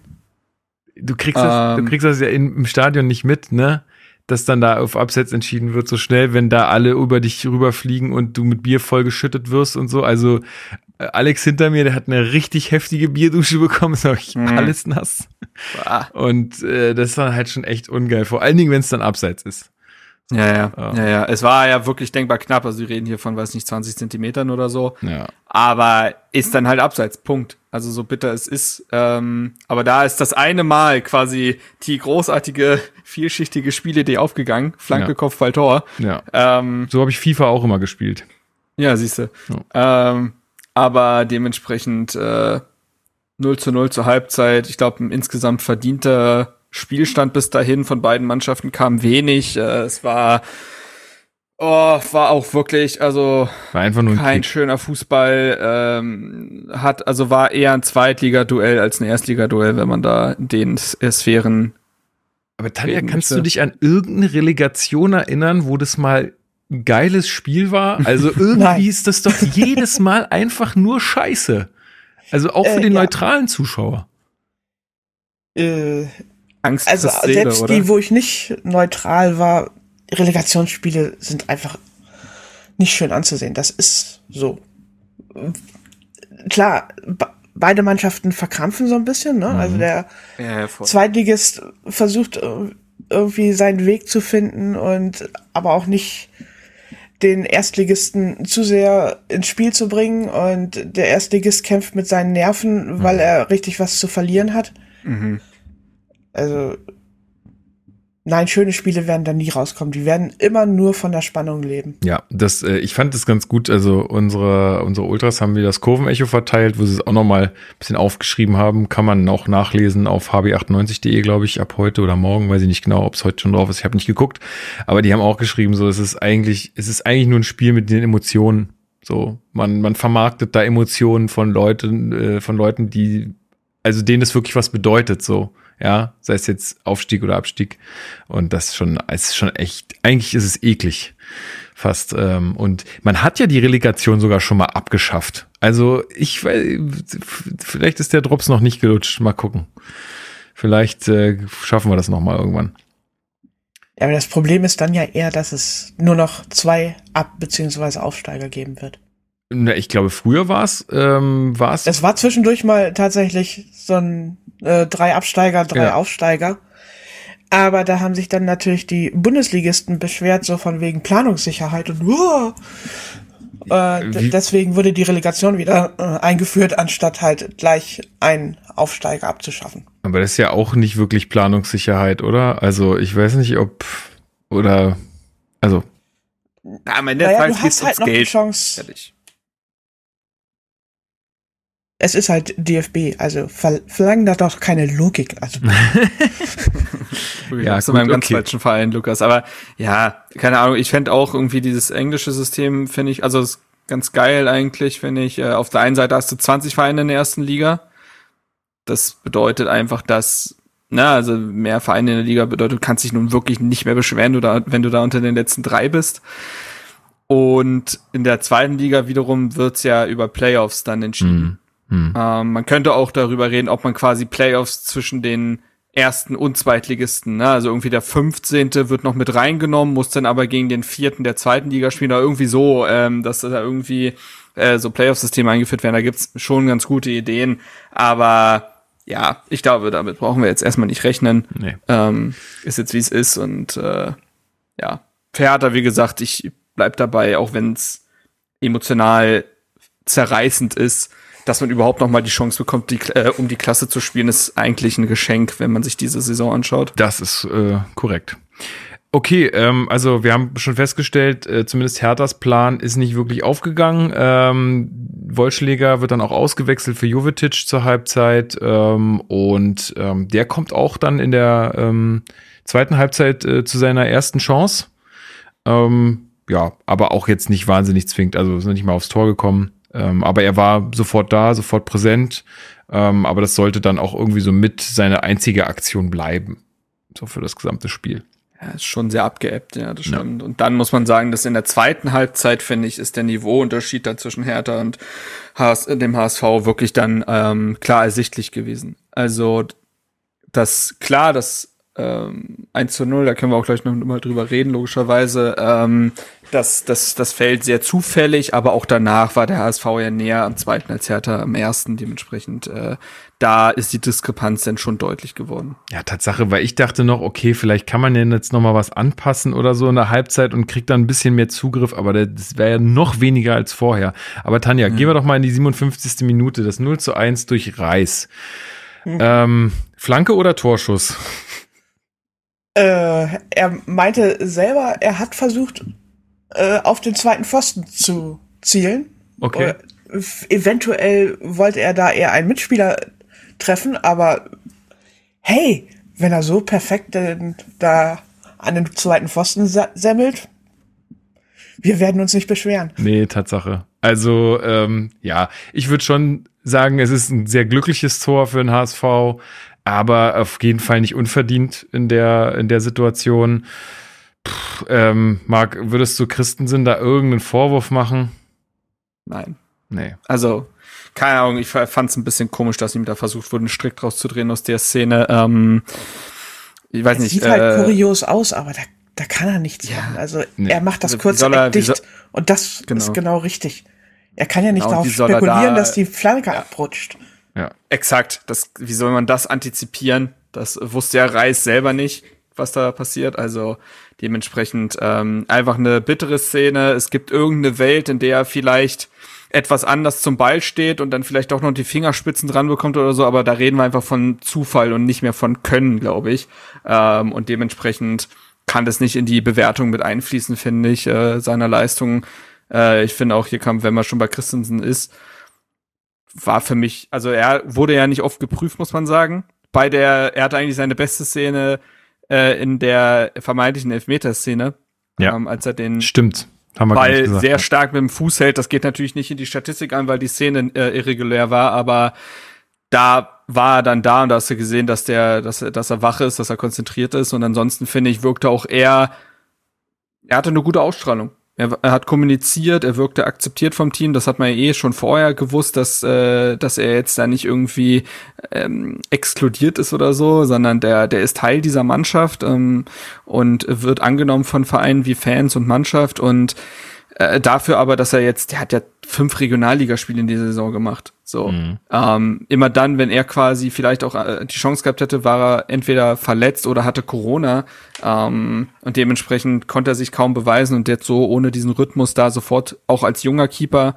Du kriegst, das, du ähm. kriegst das ja im Stadion nicht mit, ne? Dass dann da auf Abseits entschieden wird, so schnell, wenn da alle über dich rüberfliegen und du mit Bier vollgeschüttet wirst und so. Also Äh, Alex hinter mir, der hat eine richtig heftige Bierdusche bekommen, ist auch mhm. alles nass. Und äh, das war halt schon echt ungeil, vor allen Dingen, wenn es dann abseits ist. Ja, ja, ja, ja, ja. Es war ja wirklich denkbar knapp. Also wir reden hier von, weiß nicht, 20 Zentimetern oder so. Ja. Aber ist dann halt abseits. Punkt. Also so bitter es ist. Ähm, aber da ist das eine Mal quasi die großartige, vielschichtige Spielidee aufgegangen. Flanke, ja. Kopfball, Tor. Ja. Ähm, so habe ich FIFA auch immer gespielt. Ja, siehste. Ja. Ähm, aber dementsprechend äh, 0 zu 0 zur Halbzeit. Ich glaube, ein insgesamt verdienter Spielstand bis dahin von beiden Mannschaften kam wenig. Äh, es war Oh, war auch wirklich, also war einfach nur ein kein Krieg. schöner Fußball. Ähm, hat, also war eher ein Zweitligaduell als ein Erstligaduell, wenn man da den Sphären. Aber Tanja, kannst du dich an irgendeine Relegation erinnern, wo das mal ein geiles Spiel war? Also irgendwie ist das doch jedes Mal einfach nur Scheiße. Also auch für äh, den ja. neutralen Zuschauer. Äh, Angst also Seele, selbst oder? die, wo ich nicht neutral war, Relegationsspiele sind einfach nicht schön anzusehen. Das ist so. Klar, beide Mannschaften verkrampfen so ein bisschen. Ne? Also mhm. Also der ja, Zweitligist versucht irgendwie seinen Weg zu finden und aber auch nicht den Erstligisten zu sehr ins Spiel zu bringen und der Erstligist kämpft mit seinen Nerven, weil mhm. er richtig was zu verlieren hat. Mhm. Also Nein, schöne Spiele werden da nie rauskommen. Die werden immer nur von der Spannung leben. Ja, das, äh, ich fand das ganz gut. Also unsere, unsere Ultras haben wir das Kurvenecho verteilt, wo sie es auch nochmal ein bisschen aufgeschrieben haben. Kann man auch nachlesen auf hb98.de, glaube ich, ab heute oder morgen. Weiß ich nicht genau, ob es heute schon drauf ist. Ich habe nicht geguckt. Aber die haben auch geschrieben, so, es ist eigentlich, es ist eigentlich nur ein Spiel mit den Emotionen. So, man, man vermarktet da Emotionen von Leuten, äh, von Leuten, die, also denen das wirklich was bedeutet, so ja, sei es jetzt Aufstieg oder Abstieg. Und das schon, ist schon echt, eigentlich ist es eklig fast. Ähm, und man hat ja die Relegation sogar schon mal abgeschafft. Also ich weiß, vielleicht ist der Drops noch nicht gelutscht. Mal gucken. Vielleicht äh, schaffen wir das noch mal irgendwann. Ja, aber das Problem ist dann ja eher, dass es nur noch zwei Ab- bzw. Aufsteiger geben wird. Na, ich glaube, früher war es, ähm, war es. Es war zwischendurch mal tatsächlich so ein äh, drei Absteiger, drei ja. Aufsteiger. Aber da haben sich dann natürlich die Bundesligisten beschwert, so von wegen Planungssicherheit und uh, äh, deswegen wurde die Relegation wieder äh, eingeführt, anstatt halt gleich einen Aufsteiger abzuschaffen. Aber das ist ja auch nicht wirklich Planungssicherheit, oder? Also ich weiß nicht, ob oder also. Ja, am Ende naja, du hast halt noch Geld. die Chance. Fertig. Es ist halt DFB, also ver verlangen da doch keine Logik. Also. ja, zu meinem ganz okay. falschen Verein, Lukas. Aber ja, keine Ahnung, ich fände auch irgendwie dieses englische System, finde ich, also ist ganz geil eigentlich, finde ich. Äh, auf der einen Seite hast du 20 Vereine in der ersten Liga. Das bedeutet einfach, dass, na, also mehr Vereine in der Liga bedeutet, du kannst dich nun wirklich nicht mehr beschweren, du da, wenn du da unter den letzten drei bist. Und in der zweiten Liga wiederum wird's ja über Playoffs dann entschieden. Mhm. Hm. Ähm, man könnte auch darüber reden, ob man quasi Playoffs zwischen den ersten und Zweitligisten, ne? also irgendwie der 15. wird noch mit reingenommen, muss dann aber gegen den vierten der zweiten Liga spielen oder irgendwie so, ähm, dass da irgendwie äh, so Playoff-Systeme eingeführt werden. Da gibt's schon ganz gute Ideen, aber ja, ich glaube, damit brauchen wir jetzt erstmal nicht rechnen. Nee. Ähm, ist jetzt wie es ist und äh, ja, Theater, wie gesagt, ich bleib dabei, auch wenn es emotional zerreißend ist dass man überhaupt noch mal die Chance bekommt, die, äh, um die Klasse zu spielen, ist eigentlich ein Geschenk, wenn man sich diese Saison anschaut. Das ist äh, korrekt. Okay, ähm, also wir haben schon festgestellt, äh, zumindest Herthas Plan ist nicht wirklich aufgegangen. Ähm, Wollschläger wird dann auch ausgewechselt für Jovetic zur Halbzeit ähm, und ähm, der kommt auch dann in der ähm, zweiten Halbzeit äh, zu seiner ersten Chance. Ähm, ja, aber auch jetzt nicht wahnsinnig zwingend, also ist nicht mal aufs Tor gekommen. Ähm, aber er war sofort da, sofort präsent. Ähm, aber das sollte dann auch irgendwie so mit seine einzige Aktion bleiben. So für das gesamte Spiel. Ja, ist schon sehr abgeebbt, ja, das stimmt. Ja. Und dann muss man sagen, dass in der zweiten Halbzeit, finde ich, ist der Niveauunterschied dann zwischen Hertha und HS, dem HSV wirklich dann ähm, klar ersichtlich gewesen. Also, das klar, dass ähm, 1 zu 0, da können wir auch gleich noch mal drüber reden, logischerweise. Ähm, das, das, das fällt sehr zufällig, aber auch danach war der HSV ja näher am zweiten als Hertha am ersten. Dementsprechend, äh, da ist die Diskrepanz dann schon deutlich geworden. Ja, Tatsache, weil ich dachte noch, okay, vielleicht kann man ja jetzt noch mal was anpassen oder so in der Halbzeit und kriegt dann ein bisschen mehr Zugriff, aber das wäre ja noch weniger als vorher. Aber Tanja, mhm. gehen wir doch mal in die 57. Minute, das 0 zu 1 durch Reis. Mhm. Ähm, Flanke oder Torschuss? Äh, er meinte selber, er hat versucht, äh, auf den zweiten Pfosten zu zielen. Okay. Äh, eventuell wollte er da eher einen Mitspieler treffen, aber hey, wenn er so perfekt äh, da an den zweiten Pfosten semmelt, wir werden uns nicht beschweren. Nee, Tatsache. Also, ähm, ja, ich würde schon sagen, es ist ein sehr glückliches Tor für den HSV, aber auf jeden Fall nicht unverdient in der, in der Situation. Puh, ähm, Marc, würdest du Christensen da irgendeinen Vorwurf machen? Nein. Nee. Also, keine Ahnung, ich fand es ein bisschen komisch, dass ihm da versucht wurde, einen Strick draus zu drehen aus der Szene. Ähm, ich weiß das nicht. Sieht halt äh, halt kurios aus, aber da, da kann er nichts ja, machen. Also nee. er macht das also, kurze er, dicht soll, und das genau. ist genau richtig. Er kann ja nicht genau, darauf spekulieren, da, dass die Flanke ja. abrutscht. Ja. Exakt. Das, wie soll man das antizipieren? Das wusste ja Reis selber nicht, was da passiert. Also dementsprechend ähm, einfach eine bittere Szene. Es gibt irgendeine Welt, in der er vielleicht etwas anders zum Ball steht und dann vielleicht auch noch die Fingerspitzen dran bekommt oder so, aber da reden wir einfach von Zufall und nicht mehr von Können, glaube ich. Ähm, und dementsprechend kann das nicht in die Bewertung mit einfließen, finde ich, äh, seiner Leistung. Äh, ich finde auch, hier kam, wenn man schon bei Christensen ist, war für mich, also er wurde ja nicht oft geprüft, muss man sagen. Bei der, er hatte eigentlich seine beste Szene äh, in der vermeintlichen Elfmeterszene. Ja. Ähm, als er den Stimmt. Haben wir Ball gesagt, sehr stark mit dem Fuß hält. Das geht natürlich nicht in die Statistik an, weil die Szene äh, irregulär war, aber da war er dann da und da hast du gesehen, dass der, dass, er, dass er wach ist, dass er konzentriert ist. Und ansonsten finde ich, wirkte auch er, er hatte eine gute Ausstrahlung. Er, er, hat kommuniziert, er wirkte akzeptiert vom Team. Das hat man ja eh schon vorher gewusst, dass, äh, dass er jetzt da nicht irgendwie ähm, exkludiert ist oder so, sondern der, der ist Teil dieser Mannschaft ähm, und wird angenommen von Vereinen wie Fans und Mannschaft und äh, dafür aber, dass er jetzt, der hat ja fünf Regionalligaspiele in dieser Saison gemacht. So. Mhm. Ähm, immer dann, wenn er quasi vielleicht auch äh, die Chance gehabt hätte, war er entweder verletzt oder hatte Corona. Ähm, und dementsprechend konnte er sich kaum beweisen und jetzt so ohne diesen Rhythmus da sofort auch als junger Keeper,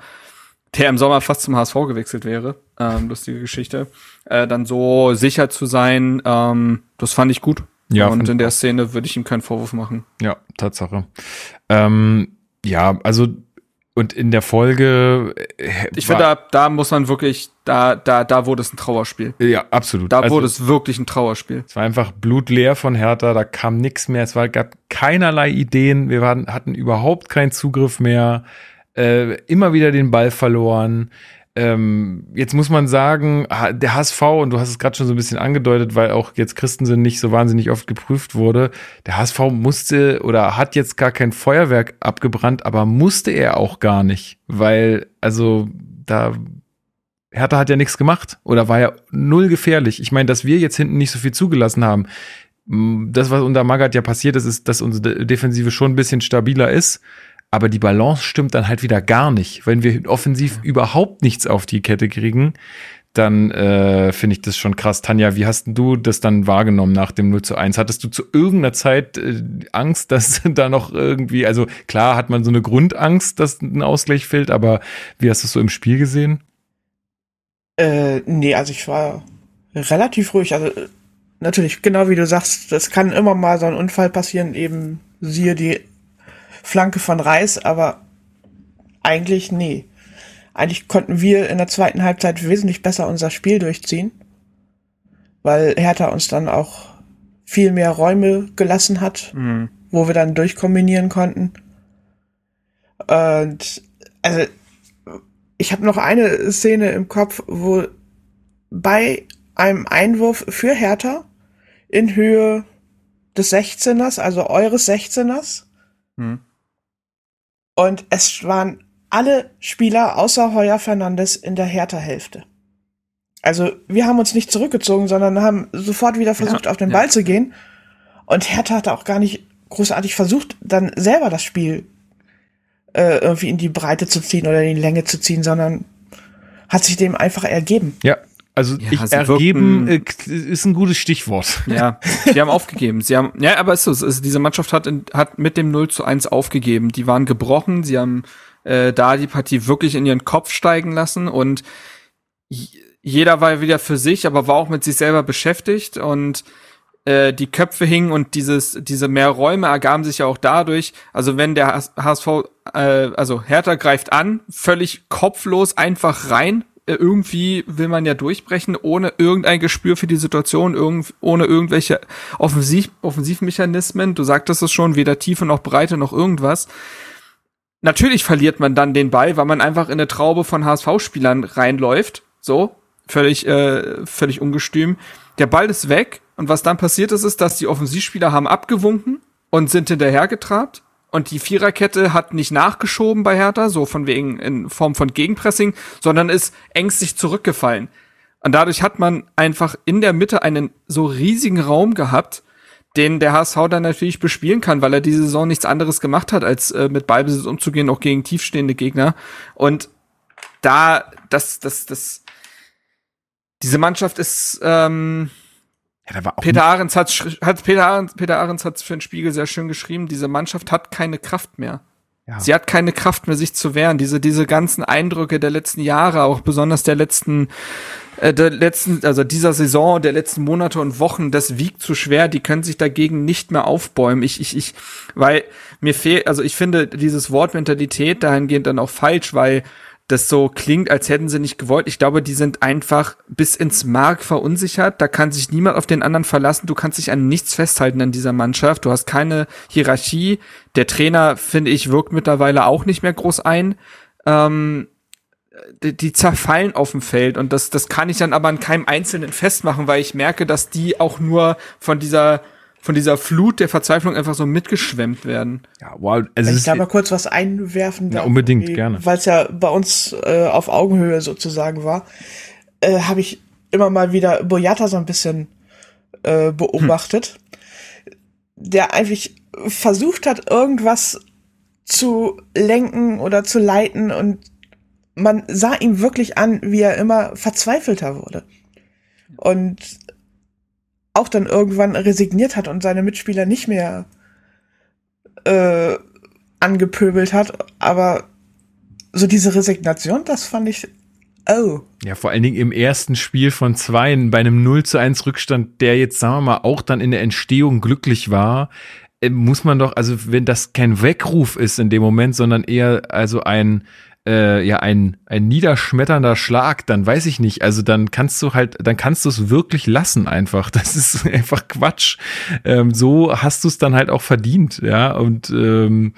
der im Sommer fast zum HSV gewechselt wäre, ähm, lustige Geschichte, äh, dann so sicher zu sein, ähm, das fand ich gut. Ja, und in der Szene würde ich ihm keinen Vorwurf machen. Ja, Tatsache. Ähm, ja, also und in der Folge. Äh, ich finde, da, da muss man wirklich, da, da, da wurde es ein Trauerspiel. Ja, absolut. Da also, wurde es wirklich ein Trauerspiel. Es war einfach blutleer von Hertha, da kam nichts mehr, es war, gab keinerlei Ideen, wir waren, hatten überhaupt keinen Zugriff mehr, äh, immer wieder den Ball verloren. Ähm, jetzt muss man sagen, der HSV, und du hast es gerade schon so ein bisschen angedeutet, weil auch jetzt Christensen nicht so wahnsinnig oft geprüft wurde, der HSV musste oder hat jetzt gar kein Feuerwerk abgebrannt, aber musste er auch gar nicht, weil, also da Hertha hat ja nichts gemacht oder war ja null gefährlich. Ich meine, dass wir jetzt hinten nicht so viel zugelassen haben, das, was unter Magath ja passiert ist, ist, dass unsere Defensive schon ein bisschen stabiler ist aber die Balance stimmt dann halt wieder gar nicht. Wenn wir offensiv ja. überhaupt nichts auf die Kette kriegen, dann äh, finde ich das schon krass. Tanja, wie hast du das dann wahrgenommen nach dem 0 zu 1? Hattest du zu irgendeiner Zeit äh, Angst, dass da noch irgendwie, also klar hat man so eine Grundangst, dass ein Ausgleich fehlt, aber wie hast du es so im Spiel gesehen? Äh, nee, also ich war relativ ruhig. Also natürlich, genau wie du sagst, das kann immer mal so ein Unfall passieren, eben siehe die Flanke von Reis, aber eigentlich nee. Eigentlich konnten wir in der zweiten Halbzeit wesentlich besser unser Spiel durchziehen, weil Hertha uns dann auch viel mehr Räume gelassen hat, mhm. wo wir dann durchkombinieren konnten. Und also ich habe noch eine Szene im Kopf, wo bei einem Einwurf für Hertha in Höhe des 16ers, also eures 16ers, mhm. Und es waren alle Spieler außer Heuer Fernandes in der Hertha-Hälfte. Also wir haben uns nicht zurückgezogen, sondern haben sofort wieder versucht, ja, auf den ja. Ball zu gehen. Und Hertha hat auch gar nicht großartig versucht, dann selber das Spiel äh, irgendwie in die Breite zu ziehen oder in die Länge zu ziehen, sondern hat sich dem einfach ergeben. Ja, also ja, ich ergeben äh, ist ein gutes Stichwort. Ja, sie haben aufgegeben. Sie haben, ja, aber ist so, ist, diese Mannschaft hat, in, hat mit dem 0 zu 1 aufgegeben. Die waren gebrochen, sie haben äh, da die Partie wirklich in ihren Kopf steigen lassen und jeder war wieder für sich, aber war auch mit sich selber beschäftigt und äh, die Köpfe hingen und dieses, diese mehr Räume ergaben sich ja auch dadurch, also wenn der HSV, äh, also Hertha greift an, völlig kopflos einfach rein, irgendwie will man ja durchbrechen, ohne irgendein Gespür für die Situation, irgend, ohne irgendwelche Offensiv Offensivmechanismen. Du sagtest es schon, weder Tiefe noch Breite noch irgendwas. Natürlich verliert man dann den Ball, weil man einfach in eine Traube von HSV-Spielern reinläuft. So, völlig, äh, völlig ungestüm. Der Ball ist weg und was dann passiert ist, ist, dass die Offensivspieler haben abgewunken und sind hinterhergetrabt. Und die Viererkette hat nicht nachgeschoben bei Hertha, so von wegen in Form von Gegenpressing, sondern ist ängstlich zurückgefallen. Und dadurch hat man einfach in der Mitte einen so riesigen Raum gehabt, den der HSV dann natürlich bespielen kann, weil er diese Saison nichts anderes gemacht hat, als äh, mit Ballbesitz umzugehen, auch gegen tiefstehende Gegner. Und da, das, das, das, diese Mannschaft ist, ähm, ja, da war auch Peter Ahrens hat, hat Peter Ahrens, Peter Ahrens hat für den Spiegel sehr schön geschrieben, diese Mannschaft hat keine Kraft mehr. Ja. Sie hat keine Kraft mehr, sich zu wehren. Diese, diese ganzen Eindrücke der letzten Jahre, auch besonders der letzten, äh, der letzten, also dieser Saison, der letzten Monate und Wochen, das wiegt zu schwer. Die können sich dagegen nicht mehr aufbäumen. Ich, ich, ich, weil mir fehlt, also ich finde dieses Wort Mentalität dahingehend dann auch falsch, weil das so klingt, als hätten sie nicht gewollt. Ich glaube, die sind einfach bis ins Mark verunsichert. Da kann sich niemand auf den anderen verlassen. Du kannst dich an nichts festhalten in dieser Mannschaft. Du hast keine Hierarchie. Der Trainer, finde ich, wirkt mittlerweile auch nicht mehr groß ein. Ähm, die, die zerfallen auf dem Feld und das, das kann ich dann aber an keinem Einzelnen festmachen, weil ich merke, dass die auch nur von dieser von dieser Flut der Verzweiflung einfach so mitgeschwemmt werden. Ja, wow. Also Wenn ich da mal kurz was einwerfen darf. Ja, unbedingt, gerne. Weil es ja bei uns äh, auf Augenhöhe sozusagen war, äh, habe ich immer mal wieder Boyata so ein bisschen äh, beobachtet, hm. der eigentlich versucht hat, irgendwas zu lenken oder zu leiten und man sah ihm wirklich an, wie er immer verzweifelter wurde. Und auch dann irgendwann resigniert hat und seine Mitspieler nicht mehr äh, angepöbelt hat. Aber so diese Resignation, das fand ich. Oh. Ja, vor allen Dingen im ersten Spiel von zwei bei einem 0 zu 1 Rückstand, der jetzt, sagen wir mal, auch dann in der Entstehung glücklich war, äh, muss man doch, also wenn das kein Weckruf ist in dem Moment, sondern eher also ein, äh, ja ein, ein niederschmetternder Schlag, dann weiß ich nicht. Also dann kannst du halt, dann kannst du es wirklich lassen einfach. Das ist einfach Quatsch. Ähm, so hast du es dann halt auch verdient, ja. Und ähm,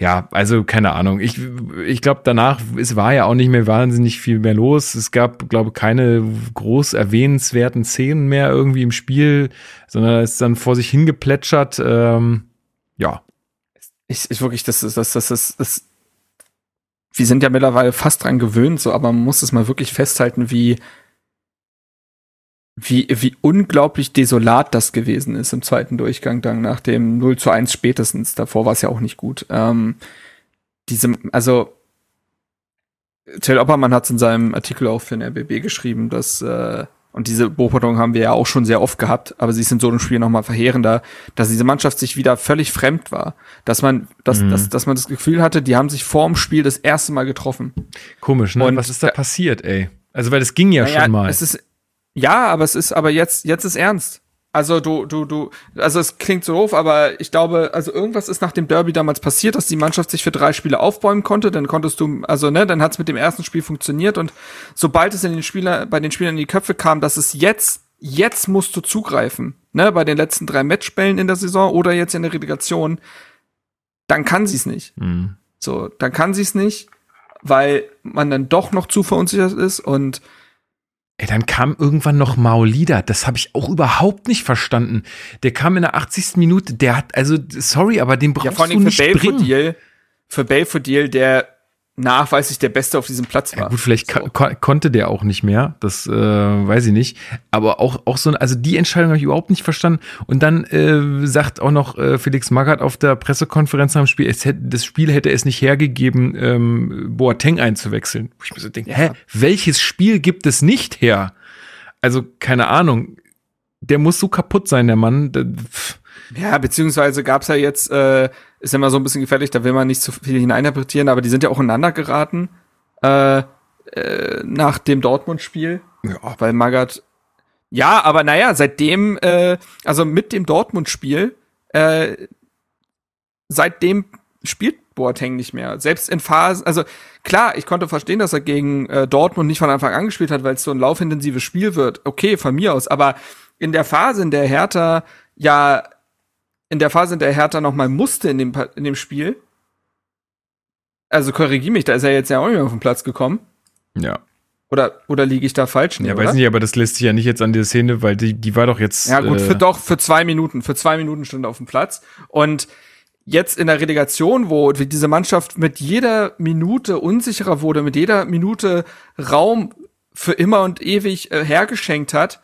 ja, also keine Ahnung. Ich, ich glaube, danach, es war ja auch nicht mehr wahnsinnig viel mehr los. Es gab, glaube keine groß erwähnenswerten Szenen mehr irgendwie im Spiel, sondern es ist dann vor sich hingeplätschert. Ähm, ja. Ich, ich wirklich, das das, das, das, das, wir sind ja mittlerweile fast dran gewöhnt, so, aber man muss es mal wirklich festhalten, wie, wie, wie unglaublich desolat das gewesen ist im zweiten Durchgang, dann nach dem 0 zu 1 spätestens. Davor war es ja auch nicht gut. Ähm, diese, also, Till Oppermann hat es in seinem Artikel auch für den RBB geschrieben, dass äh, und diese Beobachtung haben wir ja auch schon sehr oft gehabt, aber sie ist in so einem Spiel nochmal verheerender, dass diese Mannschaft sich wieder völlig fremd war. Dass man, dass, mhm. dass, dass man das Gefühl hatte, die haben sich vor dem Spiel das erste Mal getroffen. Komisch, ne? Und was ist da passiert, ey? Also, weil das ging ja, ja schon mal. Es ist, ja, aber es ist, aber jetzt, jetzt ist ernst. Also du, du, du, also es klingt so doof, aber ich glaube, also irgendwas ist nach dem Derby damals passiert, dass die Mannschaft sich für drei Spiele aufbäumen konnte. Dann konntest du, also ne, dann hat es mit dem ersten Spiel funktioniert und sobald es in den Spieler, bei den Spielern in die Köpfe kam, dass es jetzt, jetzt musst du zugreifen, ne, bei den letzten drei Matchbällen in der Saison oder jetzt in der Relegation, dann kann sie es nicht. Mhm. So, dann kann sie es nicht, weil man dann doch noch zu verunsichert ist und Ey, dann kam irgendwann noch Maulida. Das habe ich auch überhaupt nicht verstanden. Der kam in der 80. Minute. Der hat, also, sorry, aber den brauchst ja, vor allem du nicht für Belfodil, für Belfodil, der nachweislich der Beste auf diesem Platz war. Ja, gut, vielleicht so. ko konnte der auch nicht mehr, das äh, weiß ich nicht. Aber auch, auch so, also die Entscheidung habe ich überhaupt nicht verstanden. Und dann äh, sagt auch noch äh, Felix Magath auf der Pressekonferenz am Spiel, es hätte, das Spiel hätte es nicht hergegeben, ähm, Boateng einzuwechseln. Wo ich mir so denke, ja. hä, welches Spiel gibt es nicht her? Also, keine Ahnung. Der muss so kaputt sein, der Mann. Ja, beziehungsweise gab's ja jetzt äh, ist immer so ein bisschen gefährlich, da will man nicht zu viel hineininterpretieren, aber die sind ja auch ineinander geraten äh, äh, nach dem Dortmund-Spiel. Ja. Weil Magath. Ja, aber naja, seitdem, äh, also mit dem Dortmund-Spiel, äh, seitdem spielt Boateng nicht mehr. Selbst in Phasen, also klar, ich konnte verstehen, dass er gegen äh, Dortmund nicht von Anfang an gespielt hat, weil es so ein laufintensives Spiel wird. Okay, von mir aus, aber in der Phase, in der Hertha ja in der Phase, in der Hertha noch mal musste in dem, in dem Spiel. Also korrigier mich, da ist er jetzt ja auch nicht mehr auf den Platz gekommen. Ja. Oder, oder liege ich da falsch? Nee, ja, weiß nicht, aber das lässt sich ja nicht jetzt an der Szene, weil die, die war doch jetzt. Ja, gut, äh für doch, für zwei Minuten. Für zwei Minuten stand er auf dem Platz. Und jetzt in der Relegation, wo diese Mannschaft mit jeder Minute unsicherer wurde, mit jeder Minute Raum für immer und ewig äh, hergeschenkt hat,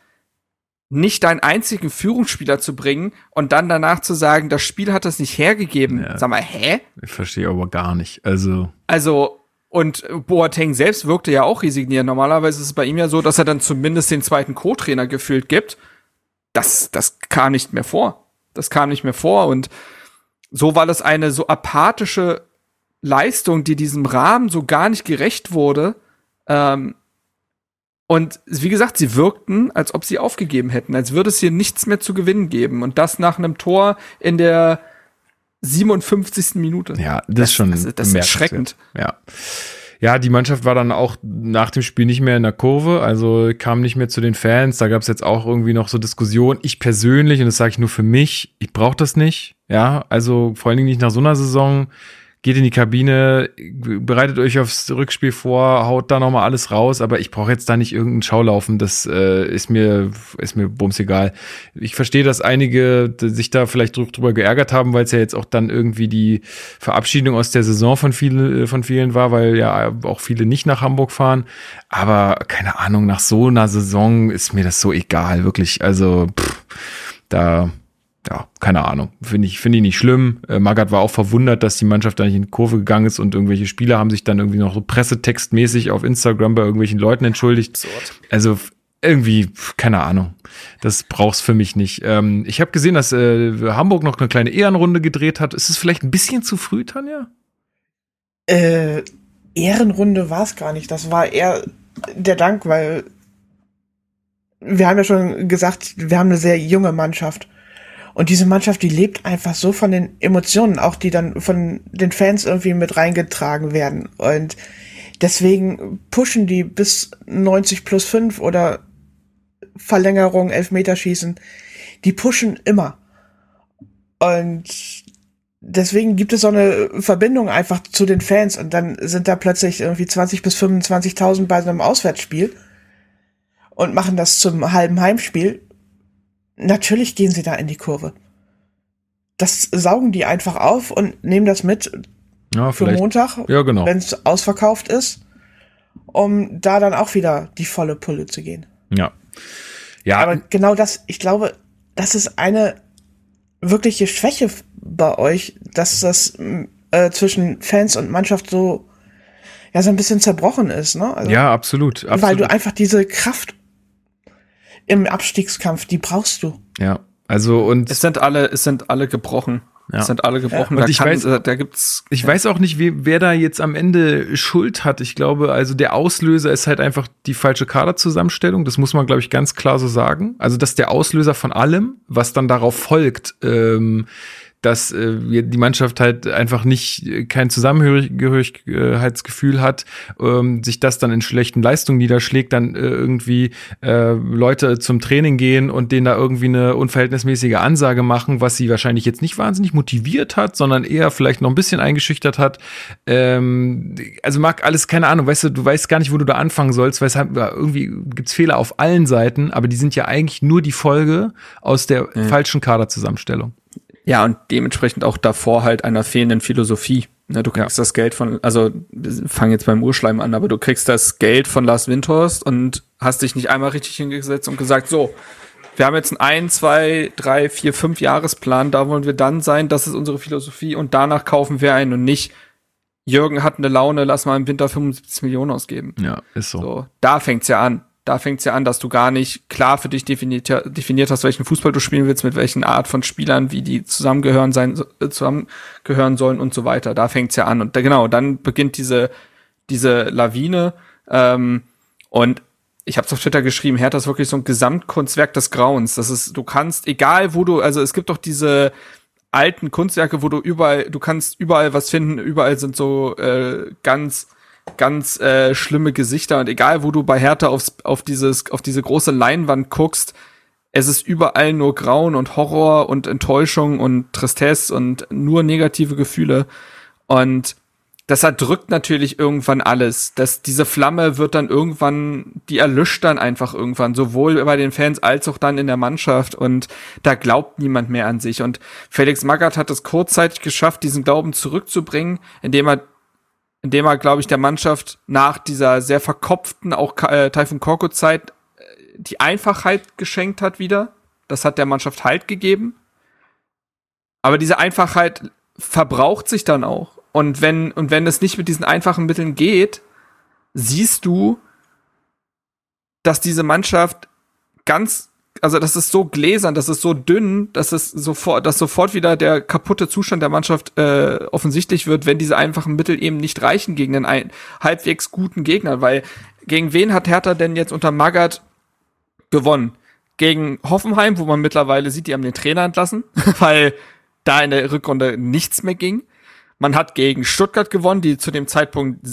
nicht deinen einzigen Führungsspieler zu bringen und dann danach zu sagen, das Spiel hat das nicht hergegeben. Ja. Sag mal, hä? Ich verstehe aber gar nicht. Also. Also, und Boateng selbst wirkte ja auch resigniert. Normalerweise ist es bei ihm ja so, dass er dann zumindest den zweiten Co-Trainer gefühlt gibt. Das, das kam nicht mehr vor. Das kam nicht mehr vor und so war das eine so apathische Leistung, die diesem Rahmen so gar nicht gerecht wurde. Ähm, und wie gesagt, sie wirkten, als ob sie aufgegeben hätten, als würde es hier nichts mehr zu gewinnen geben. Und das nach einem Tor in der 57. Minute. Ja, das, das ist schon das, das ist erschreckend. Ja. Ja, die Mannschaft war dann auch nach dem Spiel nicht mehr in der Kurve, also kam nicht mehr zu den Fans. Da gab es jetzt auch irgendwie noch so Diskussionen. Ich persönlich, und das sage ich nur für mich, ich brauche das nicht. Ja, also vor allen Dingen nicht nach so einer Saison geht in die Kabine, bereitet euch aufs Rückspiel vor, haut da nochmal alles raus, aber ich brauche jetzt da nicht irgendeinen Schaulaufen, das äh, ist mir, ist mir bums egal. Ich verstehe, dass einige sich da vielleicht drüber geärgert haben, weil es ja jetzt auch dann irgendwie die Verabschiedung aus der Saison von, viele, von vielen war, weil ja auch viele nicht nach Hamburg fahren. Aber keine Ahnung, nach so einer Saison ist mir das so egal, wirklich. Also, pff, da ja, keine Ahnung. Finde ich, finde ich nicht schlimm. Äh, Magath war auch verwundert, dass die Mannschaft da nicht in die Kurve gegangen ist und irgendwelche Spieler haben sich dann irgendwie noch so pressetextmäßig auf Instagram bei irgendwelchen Leuten entschuldigt. Absurd. Also irgendwie, keine Ahnung. Das brauch's für mich nicht. Ähm, ich habe gesehen, dass äh, Hamburg noch eine kleine Ehrenrunde gedreht hat. Ist es vielleicht ein bisschen zu früh, Tanja? Äh, Ehrenrunde war es gar nicht. Das war eher der Dank, weil wir haben ja schon gesagt, wir haben eine sehr junge Mannschaft. Und diese Mannschaft, die lebt einfach so von den Emotionen, auch die dann von den Fans irgendwie mit reingetragen werden. Und deswegen pushen die bis 90 plus 5 oder Verlängerung, Elfmeterschießen. Die pushen immer. Und deswegen gibt es so eine Verbindung einfach zu den Fans und dann sind da plötzlich irgendwie 20 bis 25.000 bei so einem Auswärtsspiel und machen das zum halben Heimspiel natürlich gehen sie da in die Kurve. Das saugen die einfach auf und nehmen das mit ja, für Montag, ja, genau. wenn es ausverkauft ist, um da dann auch wieder die volle Pulle zu gehen. Ja. Ja. Aber genau das, ich glaube, das ist eine wirkliche Schwäche bei euch, dass das äh, zwischen Fans und Mannschaft so ja so ein bisschen zerbrochen ist, ne? Also, ja, absolut, absolut. Weil du einfach diese Kraft im Abstiegskampf, die brauchst du. Ja, also und es sind alle, es sind alle gebrochen. Ja. Es sind alle gebrochen. Ja. Und ich kann, weiß, da gibt's. Ich ja. weiß auch nicht, wie, wer da jetzt am Ende Schuld hat. Ich glaube, also der Auslöser ist halt einfach die falsche Kaderzusammenstellung. Das muss man, glaube ich, ganz klar so sagen. Also das ist der Auslöser von allem, was dann darauf folgt. Ähm, dass äh, die Mannschaft halt einfach nicht äh, kein Zusammengehörigkeitsgefühl hat, ähm, sich das dann in schlechten Leistungen niederschlägt, dann äh, irgendwie äh, Leute zum Training gehen und denen da irgendwie eine unverhältnismäßige Ansage machen, was sie wahrscheinlich jetzt nicht wahnsinnig motiviert hat, sondern eher vielleicht noch ein bisschen eingeschüchtert hat. Ähm, also mag alles, keine Ahnung, weißt du, du weißt gar nicht, wo du da anfangen sollst, weil es halt, irgendwie gibt's Fehler auf allen Seiten, aber die sind ja eigentlich nur die Folge aus der mhm. falschen Kaderzusammenstellung. Ja, und dementsprechend auch davor halt einer fehlenden Philosophie. Na, du kriegst ja. das Geld von, also fang jetzt beim Urschleim an, aber du kriegst das Geld von Lars Windhorst und hast dich nicht einmal richtig hingesetzt und gesagt, so, wir haben jetzt einen ein, zwei, drei, vier, fünf Jahresplan, da wollen wir dann sein, das ist unsere Philosophie und danach kaufen wir ein und nicht, Jürgen hat eine Laune, lass mal im Winter 75 Millionen ausgeben. Ja, ist so. so da fängt's ja an. Da fängt's ja an, dass du gar nicht klar für dich definiert, definiert hast, welchen Fußball du spielen willst, mit welchen Art von Spielern, wie die zusammengehören sein, äh, zusammengehören sollen und so weiter. Da fängt's ja an. Und da, genau, dann beginnt diese, diese Lawine. Ähm, und ich habe auf Twitter geschrieben, Hertha ist wirklich so ein Gesamtkunstwerk des Grauens. Das ist, du kannst, egal wo du, also es gibt doch diese alten Kunstwerke, wo du überall, du kannst überall was finden, überall sind so äh, ganz ganz äh, schlimme Gesichter und egal wo du bei Hertha aufs, auf dieses auf diese große Leinwand guckst, es ist überall nur Grauen und Horror und Enttäuschung und Tristesse und nur negative Gefühle und das erdrückt natürlich irgendwann alles. dass diese Flamme wird dann irgendwann, die erlischt dann einfach irgendwann, sowohl bei den Fans als auch dann in der Mannschaft und da glaubt niemand mehr an sich. Und Felix Magath hat es kurzzeitig geschafft, diesen Glauben zurückzubringen, indem er indem er, glaube ich, der Mannschaft nach dieser sehr verkopften, auch äh, Taifun Korko-Zeit, äh, die Einfachheit geschenkt hat wieder. Das hat der Mannschaft Halt gegeben. Aber diese Einfachheit verbraucht sich dann auch. Und wenn, und wenn es nicht mit diesen einfachen Mitteln geht, siehst du, dass diese Mannschaft ganz, also das ist so gläsern, das ist so dünn, dass es sofort, dass sofort wieder der kaputte Zustand der Mannschaft äh, offensichtlich wird, wenn diese einfachen Mittel eben nicht reichen gegen einen halbwegs guten Gegner. Weil gegen wen hat Hertha denn jetzt unter Magath gewonnen? Gegen Hoffenheim, wo man mittlerweile sieht, die haben den Trainer entlassen, weil da in der Rückrunde nichts mehr ging. Man hat gegen Stuttgart gewonnen, die zu dem Zeitpunkt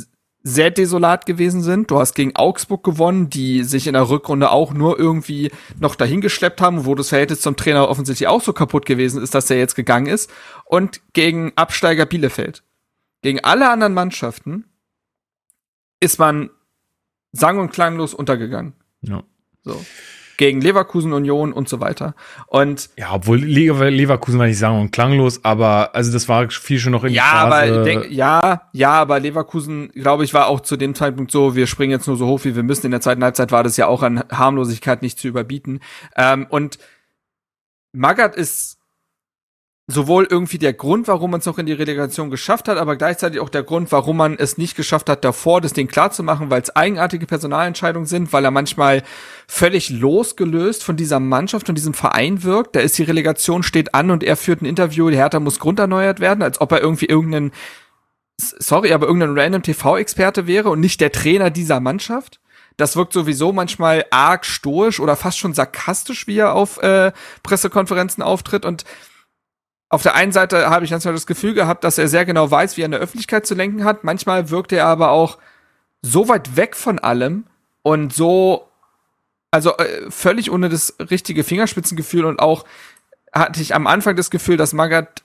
sehr desolat gewesen sind. Du hast gegen Augsburg gewonnen, die sich in der Rückrunde auch nur irgendwie noch dahingeschleppt haben, wo das Verhältnis zum Trainer offensichtlich auch so kaputt gewesen ist, dass er jetzt gegangen ist. Und gegen Absteiger Bielefeld. Gegen alle anderen Mannschaften ist man sang- und klanglos untergegangen. Ja. So gegen Leverkusen Union und so weiter. Und ja, obwohl Leverkusen war nicht sagen und klanglos, aber also das war viel schon noch in ja, aber denk, ja, ja, aber Leverkusen, glaube ich, war auch zu dem Zeitpunkt so, wir springen jetzt nur so hoch, wie wir müssen. In der zweiten Halbzeit war das ja auch an Harmlosigkeit nicht zu überbieten. Ähm, und Magath ist sowohl irgendwie der Grund, warum man es noch in die Relegation geschafft hat, aber gleichzeitig auch der Grund, warum man es nicht geschafft hat, davor das Ding klar zu machen, weil es eigenartige Personalentscheidungen sind, weil er manchmal völlig losgelöst von dieser Mannschaft und diesem Verein wirkt. Da ist die Relegation steht an und er führt ein Interview, der Hertha muss grunderneuert werden, als ob er irgendwie irgendeinen sorry, aber irgendein random TV-Experte wäre und nicht der Trainer dieser Mannschaft. Das wirkt sowieso manchmal arg stoisch oder fast schon sarkastisch, wie er auf äh, Pressekonferenzen auftritt und auf der einen Seite habe ich manchmal das Gefühl gehabt, dass er sehr genau weiß, wie er in der Öffentlichkeit zu lenken hat. Manchmal wirkt er aber auch so weit weg von allem und so, also äh, völlig ohne das richtige Fingerspitzengefühl und auch hatte ich am Anfang das Gefühl, dass Magath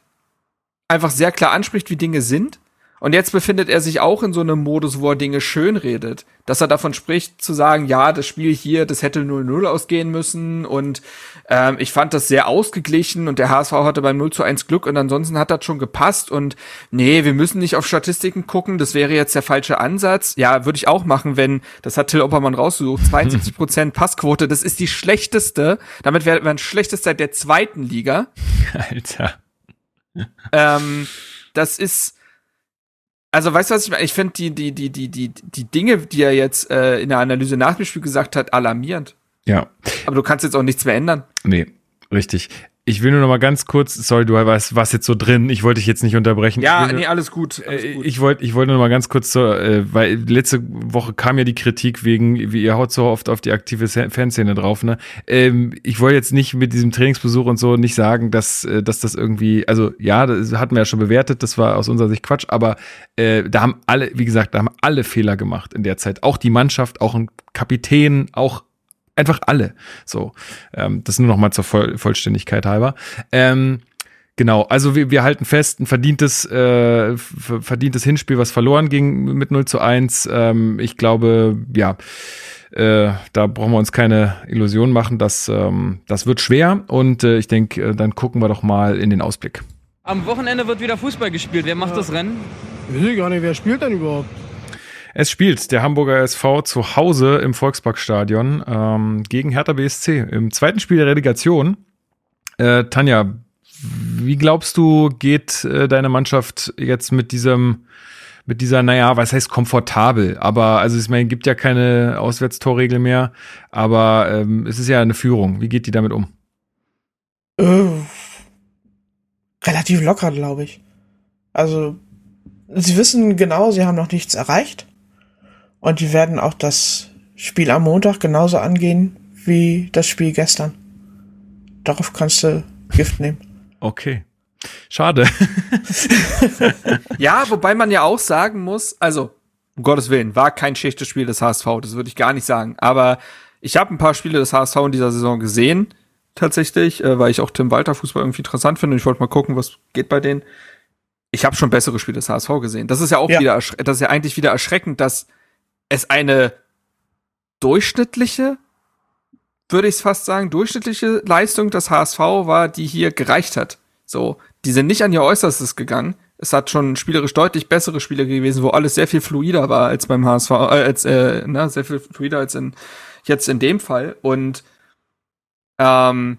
einfach sehr klar anspricht, wie Dinge sind und jetzt befindet er sich auch in so einem Modus, wo er Dinge schön redet. Dass er davon spricht, zu sagen, ja, das Spiel hier, das hätte 0-0 ausgehen müssen. Und ähm, ich fand das sehr ausgeglichen und der HSV hatte beim 0 zu 1 Glück und ansonsten hat das schon gepasst. Und nee, wir müssen nicht auf Statistiken gucken, das wäre jetzt der falsche Ansatz. Ja, würde ich auch machen, wenn, das hat Till Oppermann rausgesucht, 72 Prozent Passquote, das ist die schlechteste. Damit wäre man schlechteste seit der zweiten Liga. Alter. Ähm, das ist also weißt du, was ich meine? Ich finde die, die, die, die, die, die Dinge, die er jetzt äh, in der Analyse nach dem Spiel gesagt hat, alarmierend. Ja. Aber du kannst jetzt auch nichts mehr ändern. Nee, richtig. Ich will nur noch mal ganz kurz, sorry, du warst, warst jetzt so drin, ich wollte dich jetzt nicht unterbrechen. Ja, nee, nur, alles gut. Alles äh, gut. Ich wollte ich wollte nur noch mal ganz kurz so, äh, weil letzte Woche kam ja die Kritik wegen, wie ihr haut so oft auf die aktive Fanszene drauf, ne? Ähm, ich wollte jetzt nicht mit diesem Trainingsbesuch und so nicht sagen, dass, äh, dass das irgendwie, also ja, das hatten wir ja schon bewertet, das war aus unserer Sicht Quatsch, aber äh, da haben alle, wie gesagt, da haben alle Fehler gemacht in der Zeit. Auch die Mannschaft, auch ein Kapitän, auch Einfach alle. So, ähm, das nur noch mal zur Voll Vollständigkeit halber. Ähm, genau, also wir, wir halten fest, ein verdientes, äh, verdientes Hinspiel, was verloren ging mit 0 zu 1. Ähm, ich glaube, ja, äh, da brauchen wir uns keine Illusion machen. Das, ähm, das wird schwer und äh, ich denke, äh, dann gucken wir doch mal in den Ausblick. Am Wochenende wird wieder Fußball gespielt. Wer macht ja. das Rennen? Weiß ich gar nicht, wer spielt denn überhaupt? Es spielt der Hamburger SV zu Hause im Volksparkstadion ähm, gegen Hertha BSC im zweiten Spiel der Relegation. Äh, Tanja, wie glaubst du, geht äh, deine Mannschaft jetzt mit diesem, mit dieser, naja, was heißt komfortabel? Aber, also ich meine, gibt ja keine Auswärtstorregel mehr, aber ähm, es ist ja eine Führung. Wie geht die damit um? Äh, relativ locker, glaube ich. Also, sie wissen genau, sie haben noch nichts erreicht. Und die werden auch das Spiel am Montag genauso angehen wie das Spiel gestern. Darauf kannst du Gift nehmen. Okay. Schade. ja, wobei man ja auch sagen muss, also, um Gottes Willen, war kein schlechtes Spiel des HSV, das würde ich gar nicht sagen. Aber ich habe ein paar Spiele des HSV in dieser Saison gesehen, tatsächlich, äh, weil ich auch Tim Walter Fußball irgendwie interessant finde und ich wollte mal gucken, was geht bei denen. Ich habe schon bessere Spiele des HSV gesehen. Das ist ja auch ja. wieder, das ist ja eigentlich wieder erschreckend, dass es eine durchschnittliche, würde ich es fast sagen, durchschnittliche Leistung des HSV war, die hier gereicht hat. So, die sind nicht an ihr Äußerstes gegangen. Es hat schon spielerisch deutlich bessere Spiele gewesen, wo alles sehr viel fluider war als beim HSV, äh, als äh, na, sehr viel fluider als in jetzt in dem Fall. Und ähm,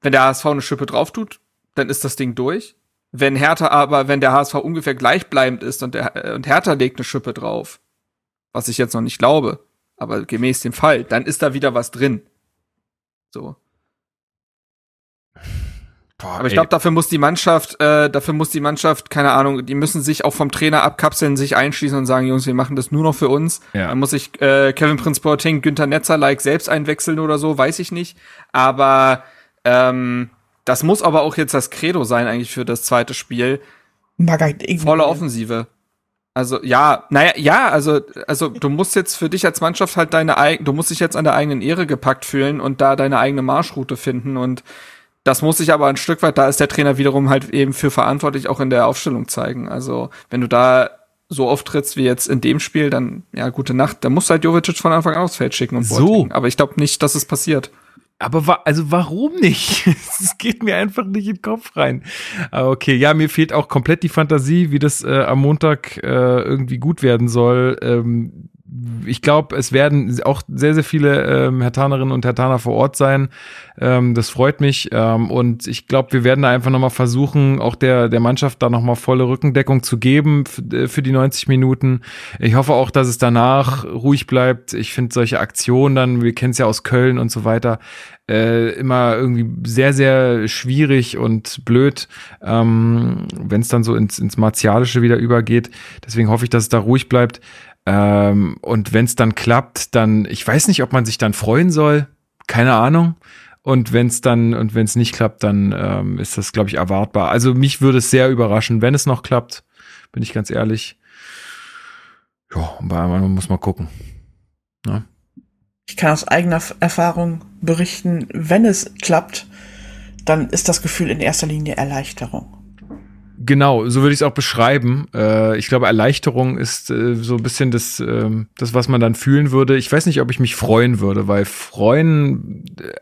wenn der HSV eine Schippe drauf tut, dann ist das Ding durch. Wenn Hertha aber, wenn der HSV ungefähr gleichbleibend ist und, der, äh, und Hertha legt eine Schippe drauf, was ich jetzt noch nicht glaube, aber gemäß dem Fall, dann ist da wieder was drin. So. Boah, aber ich glaube, dafür muss die Mannschaft, äh, dafür muss die Mannschaft, keine Ahnung, die müssen sich auch vom Trainer abkapseln, sich einschließen und sagen, Jungs, wir machen das nur noch für uns. Ja. Dann muss ich äh, Kevin Prince Boateng, Günther Netzer like selbst einwechseln oder so, weiß ich nicht. Aber ähm, das muss aber auch jetzt das Credo sein eigentlich für das zweite Spiel. Volle Offensive. Also ja, naja, ja, also, also du musst jetzt für dich als Mannschaft halt deine eigene, du musst dich jetzt an der eigenen Ehre gepackt fühlen und da deine eigene Marschroute finden und das muss sich aber ein Stück weit, da ist der Trainer wiederum halt eben für verantwortlich auch in der Aufstellung zeigen. Also wenn du da so auftrittst wie jetzt in dem Spiel, dann ja, gute Nacht. Da musst du halt Jovic von Anfang an aufs Feld schicken und so. Aber ich glaube nicht, dass es passiert. Aber wa also warum nicht? Es geht mir einfach nicht in den Kopf rein. Aber okay, ja, mir fehlt auch komplett die Fantasie, wie das äh, am Montag äh, irgendwie gut werden soll. Ähm, ich glaube, es werden auch sehr, sehr viele ähm, Hertanerinnen und Hertaner vor Ort sein. Ähm, das freut mich. Ähm, und ich glaube, wir werden da einfach nochmal versuchen, auch der, der Mannschaft da nochmal volle Rückendeckung zu geben äh, für die 90 Minuten. Ich hoffe auch, dass es danach ruhig bleibt. Ich finde solche Aktionen dann, wir kennen es ja aus Köln und so weiter, äh, immer irgendwie sehr, sehr schwierig und blöd, ähm, wenn es dann so ins, ins Martialische wieder übergeht. Deswegen hoffe ich, dass es da ruhig bleibt. Ähm, und wenn es dann klappt, dann, ich weiß nicht, ob man sich dann freuen soll. Keine Ahnung. Und wenn es dann, und wenn es nicht klappt, dann ähm, ist das, glaube ich, erwartbar. Also mich würde es sehr überraschen, wenn es noch klappt, bin ich ganz ehrlich. Ja, man muss mal gucken. Ja. Ich kann aus eigener Erfahrung berichten, wenn es klappt, dann ist das Gefühl in erster Linie Erleichterung. Genau, so würde ich es auch beschreiben. Äh, ich glaube, Erleichterung ist äh, so ein bisschen das, äh, das, was man dann fühlen würde. Ich weiß nicht, ob ich mich freuen würde, weil freuen äh,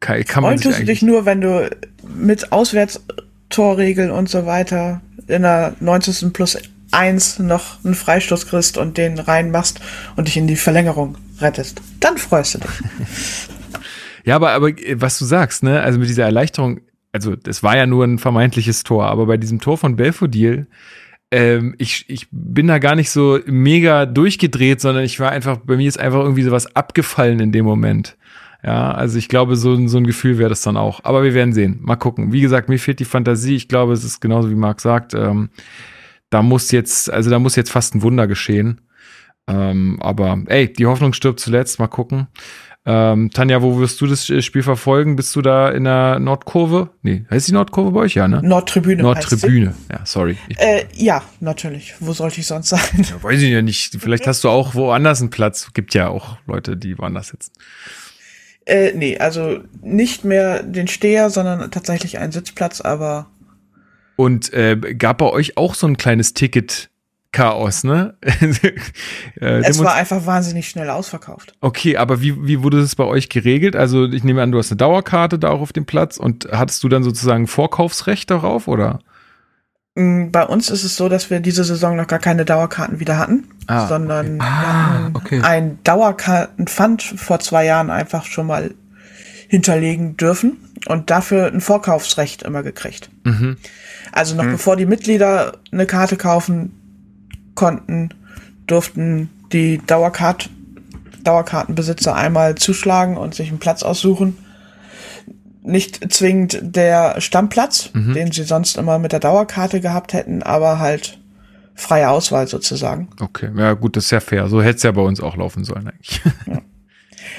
kann, kann man sich tust du dich nur, wenn du mit Auswärtstorregeln und so weiter in der 90. plus 1 noch einen Freistoß kriegst und den reinmachst und dich in die Verlängerung rettest. Dann freust du dich. ja, aber, aber äh, was du sagst, ne, also mit dieser Erleichterung, also das war ja nur ein vermeintliches Tor, aber bei diesem Tor von Belfodil, ähm, ich, ich bin da gar nicht so mega durchgedreht, sondern ich war einfach, bei mir ist einfach irgendwie sowas abgefallen in dem Moment. Ja, also ich glaube, so, so ein Gefühl wäre das dann auch. Aber wir werden sehen. Mal gucken. Wie gesagt, mir fehlt die Fantasie. Ich glaube, es ist genauso wie Marc sagt. Ähm, da muss jetzt, also da muss jetzt fast ein Wunder geschehen. Ähm, aber ey, die Hoffnung stirbt zuletzt. Mal gucken. Ähm, Tanja, wo wirst du das Spiel verfolgen? Bist du da in der Nordkurve? Nee, heißt die Nordkurve bei euch? Ja, ne? Nordtribüne. Nordtribüne, ja, sorry. Äh, ja, natürlich. Wo sollte ich sonst sein? Ja, weiß ich ja nicht. Vielleicht hast du auch woanders einen Platz. Gibt ja auch Leute, die woanders sitzen. Äh, nee, also nicht mehr den Steher, sondern tatsächlich einen Sitzplatz, aber. Und äh, gab bei euch auch so ein kleines Ticket Chaos, ne? äh, es war einfach wahnsinnig schnell ausverkauft. Okay, aber wie, wie wurde das bei euch geregelt? Also ich nehme an, du hast eine Dauerkarte da auch auf dem Platz und hattest du dann sozusagen Vorkaufsrecht darauf, oder? Mm, bei uns ist es so, dass wir diese Saison noch gar keine Dauerkarten wieder hatten, ah, sondern okay. Ah, okay. ein Dauerkartenpfand vor zwei Jahren einfach schon mal hinterlegen dürfen und dafür ein Vorkaufsrecht immer gekriegt. Mhm. Also noch mhm. bevor die Mitglieder eine Karte kaufen konnten, durften die Dauerkart Dauerkartenbesitzer einmal zuschlagen und sich einen Platz aussuchen. Nicht zwingend der Stammplatz, mhm. den sie sonst immer mit der Dauerkarte gehabt hätten, aber halt freie Auswahl sozusagen. Okay, ja gut, das ist ja fair. So hätte es ja bei uns auch laufen sollen eigentlich. Ja.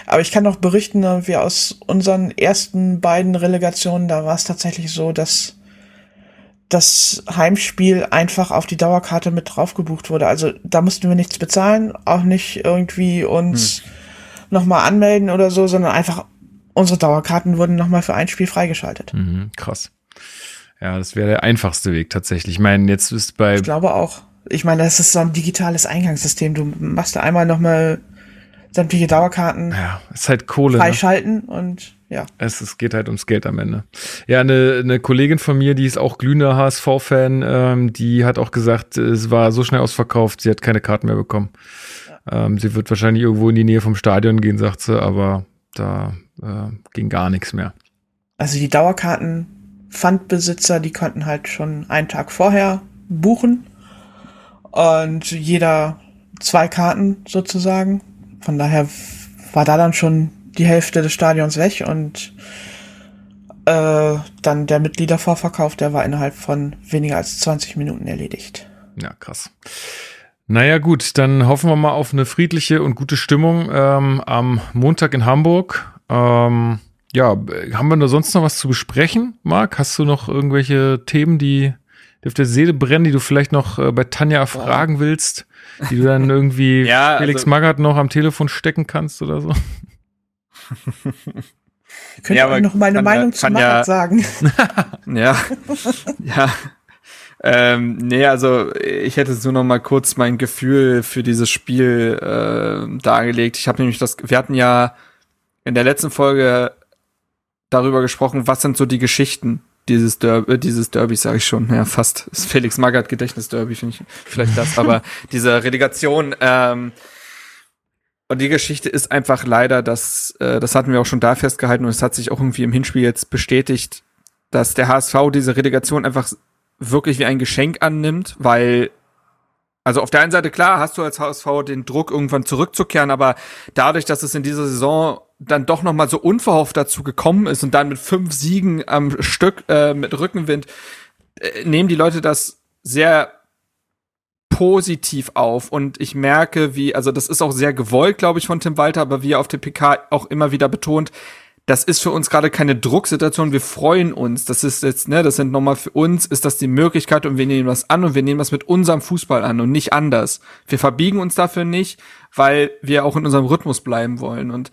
Aber ich kann noch berichten, wie aus unseren ersten beiden Relegationen, da war es tatsächlich so, dass das Heimspiel einfach auf die Dauerkarte mit drauf gebucht wurde. Also da mussten wir nichts bezahlen, auch nicht irgendwie uns hm. nochmal anmelden oder so, sondern einfach unsere Dauerkarten wurden nochmal für ein Spiel freigeschaltet. Mhm, krass. Ja, das wäre der einfachste Weg tatsächlich. Ich meine, jetzt ist bei. Ich glaube auch. Ich meine, das ist so ein digitales Eingangssystem. Du machst da einmal nochmal sämtliche Dauerkarten ja, ist halt Kohle, ne? freischalten ne? und ja. Es, es geht halt ums Geld am Ende. Ja, eine, eine Kollegin von mir, die ist auch glühender HSV-Fan, ähm, die hat auch gesagt, es war so schnell ausverkauft, sie hat keine Karten mehr bekommen. Ja. Ähm, sie wird wahrscheinlich irgendwo in die Nähe vom Stadion gehen, sagt sie, aber da äh, ging gar nichts mehr. Also die Dauerkarten Pfandbesitzer, die konnten halt schon einen Tag vorher buchen und jeder zwei Karten sozusagen. Von daher war da dann schon die Hälfte des Stadions weg und äh, dann der Mitgliedervorverkauf, der war innerhalb von weniger als 20 Minuten erledigt. Ja, krass. Naja gut, dann hoffen wir mal auf eine friedliche und gute Stimmung ähm, am Montag in Hamburg. Ähm, ja, haben wir da sonst noch was zu besprechen, Marc? Hast du noch irgendwelche Themen, die, die auf der Seele brennen, die du vielleicht noch äh, bei Tanja fragen willst? die du dann irgendwie ja, Felix also, Magath noch am Telefon stecken kannst oder so. Könnt ihr ja, noch meine Meinung zu Magath ja, sagen? ja, ja. Ähm, nee, also ich hätte so noch mal kurz mein Gefühl für dieses Spiel äh, dargelegt. Ich habe nämlich das, wir hatten ja in der letzten Folge darüber gesprochen, was sind so die Geschichten dieses Derby, äh, dieses Derby sage ich schon, ja fast das Felix Magath Gedächtnis Derby finde ich vielleicht das, aber diese Relegation ähm, und die Geschichte ist einfach leider, dass äh, das hatten wir auch schon da festgehalten und es hat sich auch irgendwie im Hinspiel jetzt bestätigt, dass der HSV diese Relegation einfach wirklich wie ein Geschenk annimmt, weil also auf der einen Seite klar hast du als HSV den Druck irgendwann zurückzukehren, aber dadurch, dass es in dieser Saison dann doch noch mal so unverhofft dazu gekommen ist und dann mit fünf Siegen am Stück äh, mit Rückenwind äh, nehmen die Leute das sehr positiv auf und ich merke, wie also das ist auch sehr gewollt, glaube ich, von Tim Walter, aber wie er auf dem PK auch immer wieder betont, das ist für uns gerade keine Drucksituation, wir freuen uns. Das ist jetzt, ne, das sind nochmal für uns, ist das die Möglichkeit und wir nehmen das an und wir nehmen das mit unserem Fußball an und nicht anders. Wir verbiegen uns dafür nicht, weil wir auch in unserem Rhythmus bleiben wollen und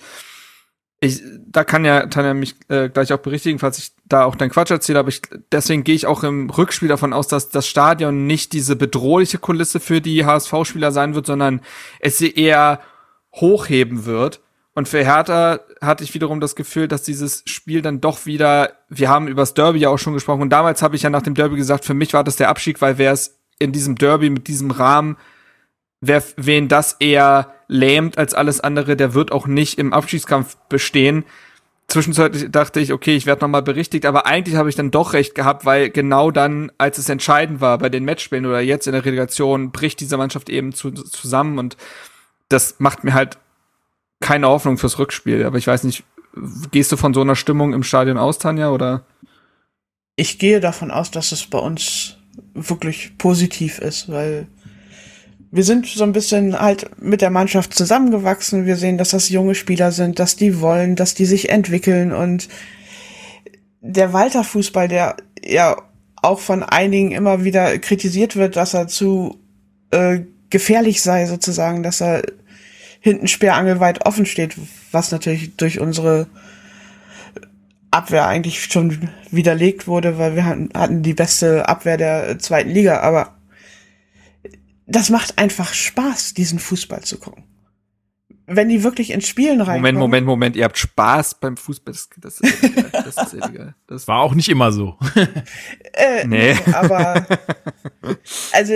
ich, da kann ja Tanja mich äh, gleich auch berichtigen, falls ich da auch deinen Quatsch erzähle, aber ich, deswegen gehe ich auch im Rückspiel davon aus, dass das Stadion nicht diese bedrohliche Kulisse für die HSV-Spieler sein wird, sondern es sie eher hochheben wird. Und für Hertha hatte ich wiederum das Gefühl, dass dieses Spiel dann doch wieder, wir haben über das Derby ja auch schon gesprochen, und damals habe ich ja nach dem Derby gesagt, für mich war das der Abschied, weil wer es in diesem Derby mit diesem Rahmen wer, wen das eher lähmt als alles andere, der wird auch nicht im Abschiedskampf bestehen. Zwischenzeitlich dachte ich, okay, ich werde nochmal berichtigt, aber eigentlich habe ich dann doch recht gehabt, weil genau dann, als es entscheidend war bei den Matchspielen oder jetzt in der Relegation, bricht diese Mannschaft eben zu, zusammen und das macht mir halt keine Hoffnung fürs Rückspiel. Aber ich weiß nicht, gehst du von so einer Stimmung im Stadion aus, Tanja, oder? Ich gehe davon aus, dass es bei uns wirklich positiv ist, weil wir sind so ein bisschen halt mit der Mannschaft zusammengewachsen. Wir sehen, dass das junge Spieler sind, dass die wollen, dass die sich entwickeln und der Walter Fußball, der ja auch von einigen immer wieder kritisiert wird, dass er zu äh, gefährlich sei sozusagen, dass er hinten sperrangelweit offen steht, was natürlich durch unsere Abwehr eigentlich schon widerlegt wurde, weil wir hatten die beste Abwehr der zweiten Liga, aber das macht einfach Spaß, diesen Fußball zu gucken. wenn die wirklich ins Spielen reinkommen. Moment, Moment, Moment, ihr habt Spaß beim Fußball. Das, das ist illegal. Das ist illegal. Das War auch nicht immer so. Äh, Nee. Aber also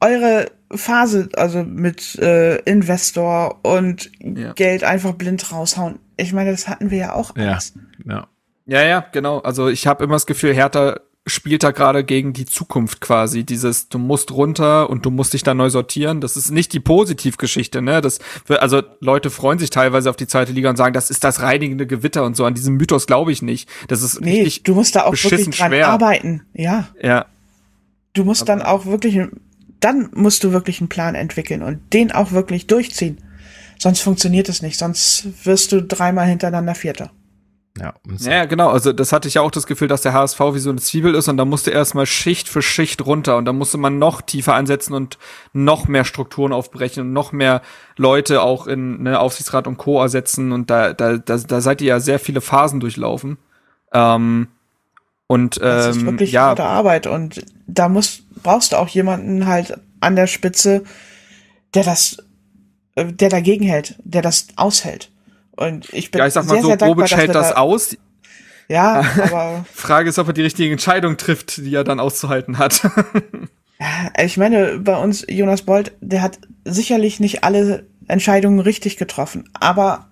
eure Phase, also mit äh, Investor und Ja. Geld einfach blind raushauen. Ich meine, das hatten wir ja auch Ja. alles. Ja. Ja, ja, genau. Also ich habe immer das Gefühl, Hertha spielt da gerade gegen die Zukunft quasi. Dieses, du musst runter und du musst dich da neu sortieren. Das ist nicht die Positivgeschichte, ne? Das, also Leute freuen sich teilweise auf die zweite Liga und sagen, das ist das reinigende Gewitter und so. An diesem Mythos glaube ich nicht. Das ist Nee, richtig, du musst da auch wirklich dran schwer. arbeiten. Ja, ja. du musst dann auch wirklich, dann musst du wirklich einen Plan entwickeln und den auch wirklich durchziehen. Sonst funktioniert es nicht. Sonst wirst du dreimal hintereinander Vierter. Ja, und Ja, ja, genau. Also das hatte ich ja auch das Gefühl, dass der HSV wie so eine Zwiebel ist und da musste erstmal Schicht für Schicht runter und da musste man noch tiefer ansetzen und noch mehr Strukturen aufbrechen und noch mehr Leute auch in ne, Aufsichtsrat und Co. ersetzen und da, da, da, da seid ihr ja sehr viele Phasen durchlaufen. Ähm, und Das ist ähm, wirklich ja, harte Arbeit und da musst, brauchst du auch jemanden halt an der Spitze, der das, äh, der dagegen hält, der das aushält. Und ich bin ja, ich sag mal sehr, so, sehr dankbar, Bobic hält das da, aus. Ja, aber Frage ist, ob er die richtige Entscheidung trifft, die er dann auszuhalten hat. ich meine, bei uns Jonas Bolt, der hat sicherlich nicht alle Entscheidungen richtig getroffen, aber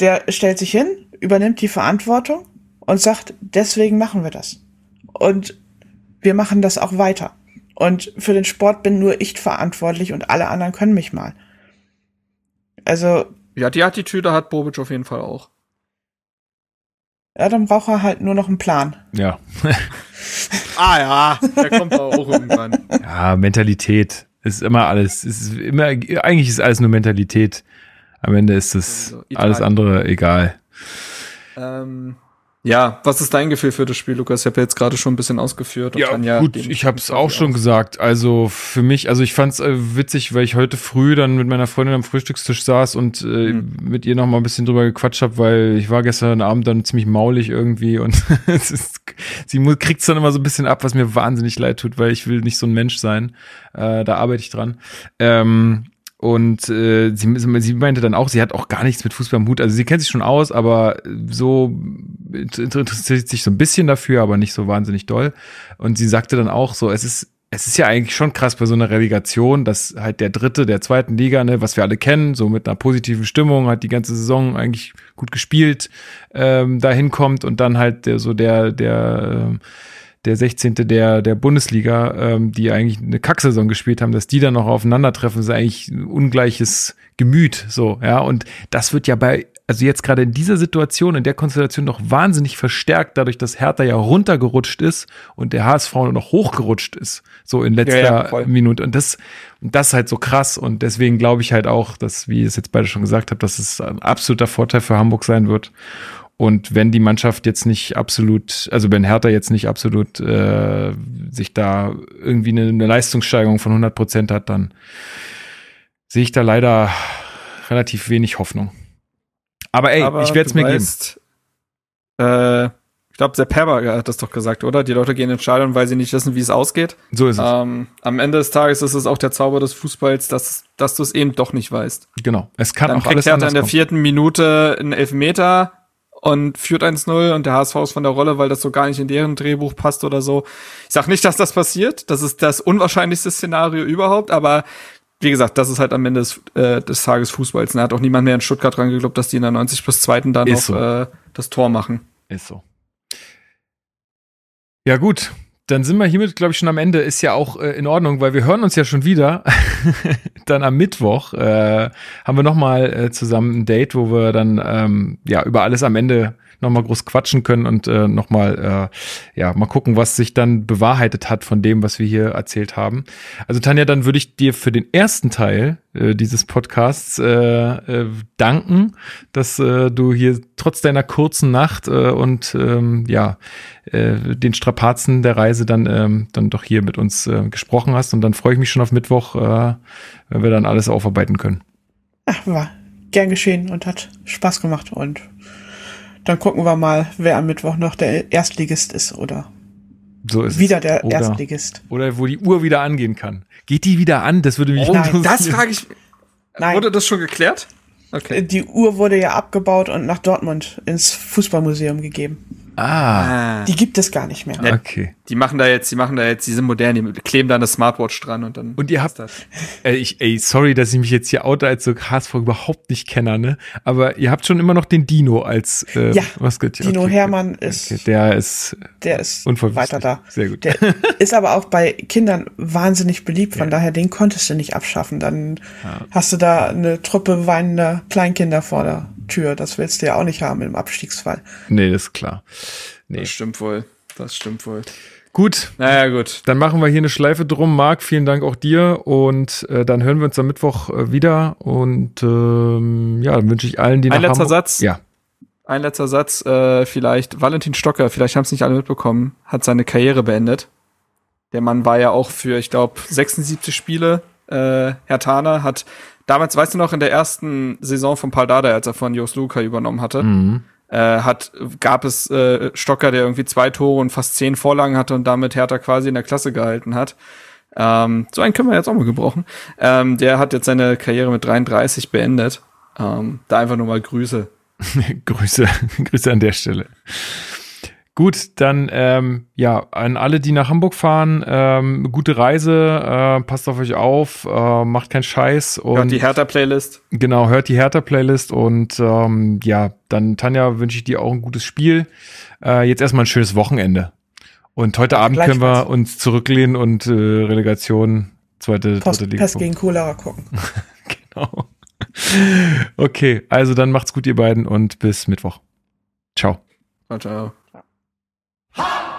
der stellt sich hin, übernimmt die Verantwortung und sagt, deswegen machen wir das. Und wir machen das auch weiter. Und für den Sport bin nur ich verantwortlich und alle anderen können mich mal. Also, ja, die Attitüde hat Bobic auf jeden Fall auch. ja, dann braucht er halt nur noch einen Plan. ja. Ah ja, der kommt aber auch irgendwann. ja, Mentalität ist immer alles. Es ist immer, eigentlich ist alles nur Mentalität. Am Ende ist es Sowieso. alles andere egal. Ähm, ja, was ist dein Gefühl für das Spiel, Lukas? Ich habe jetzt gerade schon ein bisschen ausgeführt. und Tanja gut, ich habe es auch schon gesagt. Also für mich, also ich fand es äh, witzig, weil ich heute früh dann mit meiner Freundin am Frühstückstisch saß und äh, Hm. mit ihr noch mal ein bisschen drüber gequatscht habe, weil ich war gestern Abend dann ziemlich maulig irgendwie und ist, sie kriegt es dann immer so ein bisschen ab, was mir wahnsinnig leid tut, weil ich will nicht so ein Mensch sein. Äh, da arbeite ich dran. Ähm, und äh, sie, sie meinte dann auch, sie hat auch gar nichts mit Fußball im Hut. Also sie kennt sich schon aus, aber so inter- interessiert sich so ein bisschen dafür, aber nicht so wahnsinnig doll. Und sie sagte dann auch so, es ist es ist ja eigentlich schon krass bei so einer Relegation, dass halt der Dritte der zweiten Liga, ne, was wir alle kennen, so mit einer positiven Stimmung, hat die ganze Saison eigentlich gut gespielt, ähm, da hinkommt und dann halt der, so der, der, ähm, der 16. der, der Bundesliga, ähm, die eigentlich eine Kacksaison gespielt haben, dass die dann noch aufeinandertreffen, ist eigentlich ein ungleiches Gemüt, so, ja, und das wird ja bei, also jetzt gerade in dieser Situation, in der Konstellation noch wahnsinnig verstärkt, dadurch, dass Hertha ja runtergerutscht ist und der HSV nur noch hochgerutscht ist, so in letzter Ja, ja. Minute. Und das, und das ist halt so krass. Und deswegen glaube ich halt auch, dass, wie ich es jetzt beide schon gesagt habe, dass es ein absoluter Vorteil für Hamburg sein wird. Und wenn die Mannschaft jetzt nicht absolut, also wenn Hertha jetzt nicht absolut äh, sich da irgendwie eine, eine Leistungssteigerung von 100 Prozent hat, dann sehe ich da leider relativ wenig Hoffnung. Aber ey, Aber ich werde es mir geben. weißt, Äh, ich glaube, Sepp Herberger hat das doch gesagt, oder? Die Leute gehen ins Stadion, weil sie nicht wissen, wie es ausgeht. So ist es. Ähm, am Ende des Tages ist es auch der Zauber des Fußballs, dass, dass du es eben doch nicht weißt. genau. Es kann Dann auch kriegt alles Hertha anders in der kommen. vierten Minute einen Elfmeter und führt 1-0 und der HSV ist von der Rolle, weil das so gar nicht in deren Drehbuch passt oder so. Ich sag nicht, dass das passiert. Das ist das unwahrscheinlichste Szenario überhaupt, aber wie gesagt, das ist halt am Ende des, äh, des Tages Fußballs. Da hat auch niemand mehr in Stuttgart dran geglaubt, dass die in der 90 plus zweiten dann noch so. äh, das Tor machen. Ist so. Ja, gut. Dann sind wir hiermit, glaube ich, schon am Ende. Ist ja auch äh, in Ordnung, weil wir hören uns ja schon wieder. dann am Mittwoch äh, haben wir nochmal äh, zusammen ein Date, wo wir dann ähm, ja über alles am Ende nochmal groß quatschen können und äh, nochmal äh, ja mal gucken, was sich dann bewahrheitet hat von dem, was wir hier erzählt haben. Also Tanja, dann würde ich dir für den ersten Teil äh, dieses Podcasts äh, äh, danken, dass äh, du hier trotz deiner kurzen Nacht äh, und ähm, ja äh, den Strapazen der Reise dann ähm, dann doch hier mit uns äh, gesprochen hast und dann freue ich mich schon auf Mittwoch, äh, wenn wir dann alles aufarbeiten können. Ach, war gern geschehen und hat Spaß gemacht. Und dann gucken wir mal, wer am Mittwoch noch der Erstligist ist oder So ist wieder es. der oder, Erstligist. oder wo die Uhr wieder angehen kann. Geht die wieder an? Das würde mich Oh, Nein, das frage ich. Nein. Wurde das schon geklärt? Okay. Die Uhr wurde ja abgebaut und nach Dortmund ins Fußballmuseum gegeben. Ah. Die gibt es gar nicht mehr. Ja, okay. Die machen da jetzt, die machen da jetzt, die sind modern, die kleben da eine Smartwatch dran und dann. Und ihr habt das. Äh, ich, ey, sorry, dass ich mich jetzt hier oute als so HSV überhaupt nicht kenner, ne? Aber ihr habt schon immer noch den Dino als äh, ja, Maskottchen. Dino okay. Hermann ist. Okay, der ist. Der ist weiter da. Sehr gut. Der ist aber auch bei Kindern wahnsinnig beliebt, von ja. daher den konntest du nicht abschaffen. Dann ja. hast du da eine Truppe weinender Kleinkinder vor der Tür. Das willst du ja auch nicht haben im Abstiegsfall. Nee, das ist klar. Nee. Das stimmt wohl. Das stimmt wohl. Gut. Naja, gut. Dann machen wir hier eine Schleife drum. Marc, vielen Dank auch dir. Und äh, dann hören wir uns am Mittwoch äh, wieder. Und ähm, ja, dann wünsche ich allen, die Ein letzter Hamburg Satz. Ja. Ein letzter Satz, äh, vielleicht. Valentin Stocker, vielleicht haben es nicht alle mitbekommen, hat seine Karriere beendet. Der Mann war ja auch für, ich glaube, 76 Spiele. Äh, Herr Thaner hat damals, weißt du noch, in der ersten Saison von Paul Dada, als er von Jos Luca übernommen hatte, mhm äh, hat, gab es äh, Stocker, der irgendwie zwei Tore und fast zehn Vorlagen hatte und damit Hertha quasi in der Klasse gehalten hat. Ähm, so einen können wir jetzt auch mal gebrochen. Ähm, der hat jetzt seine Karriere mit 33 beendet. Ähm, da einfach nur mal Grüße. Grüße, Grüße an der Stelle. Gut, dann ähm, ja, an alle, die nach Hamburg fahren, ähm, gute Reise, äh, passt auf euch auf, äh, macht keinen Scheiß und hört die Hertha-Playlist. Genau, hört die Hertha-Playlist und ähm, ja, dann Tanja wünsche ich dir auch ein gutes Spiel. Äh, jetzt erstmal ein schönes Wochenende. Und heute Abend können wir uns zurücklehnen und äh, Relegation, zweite, Post, dritte Liga. Pest gegen Cholera gucken. genau. Okay, also dann macht's gut, ihr beiden, und bis Mittwoch. Ciao. Ciao, ciao. Hot!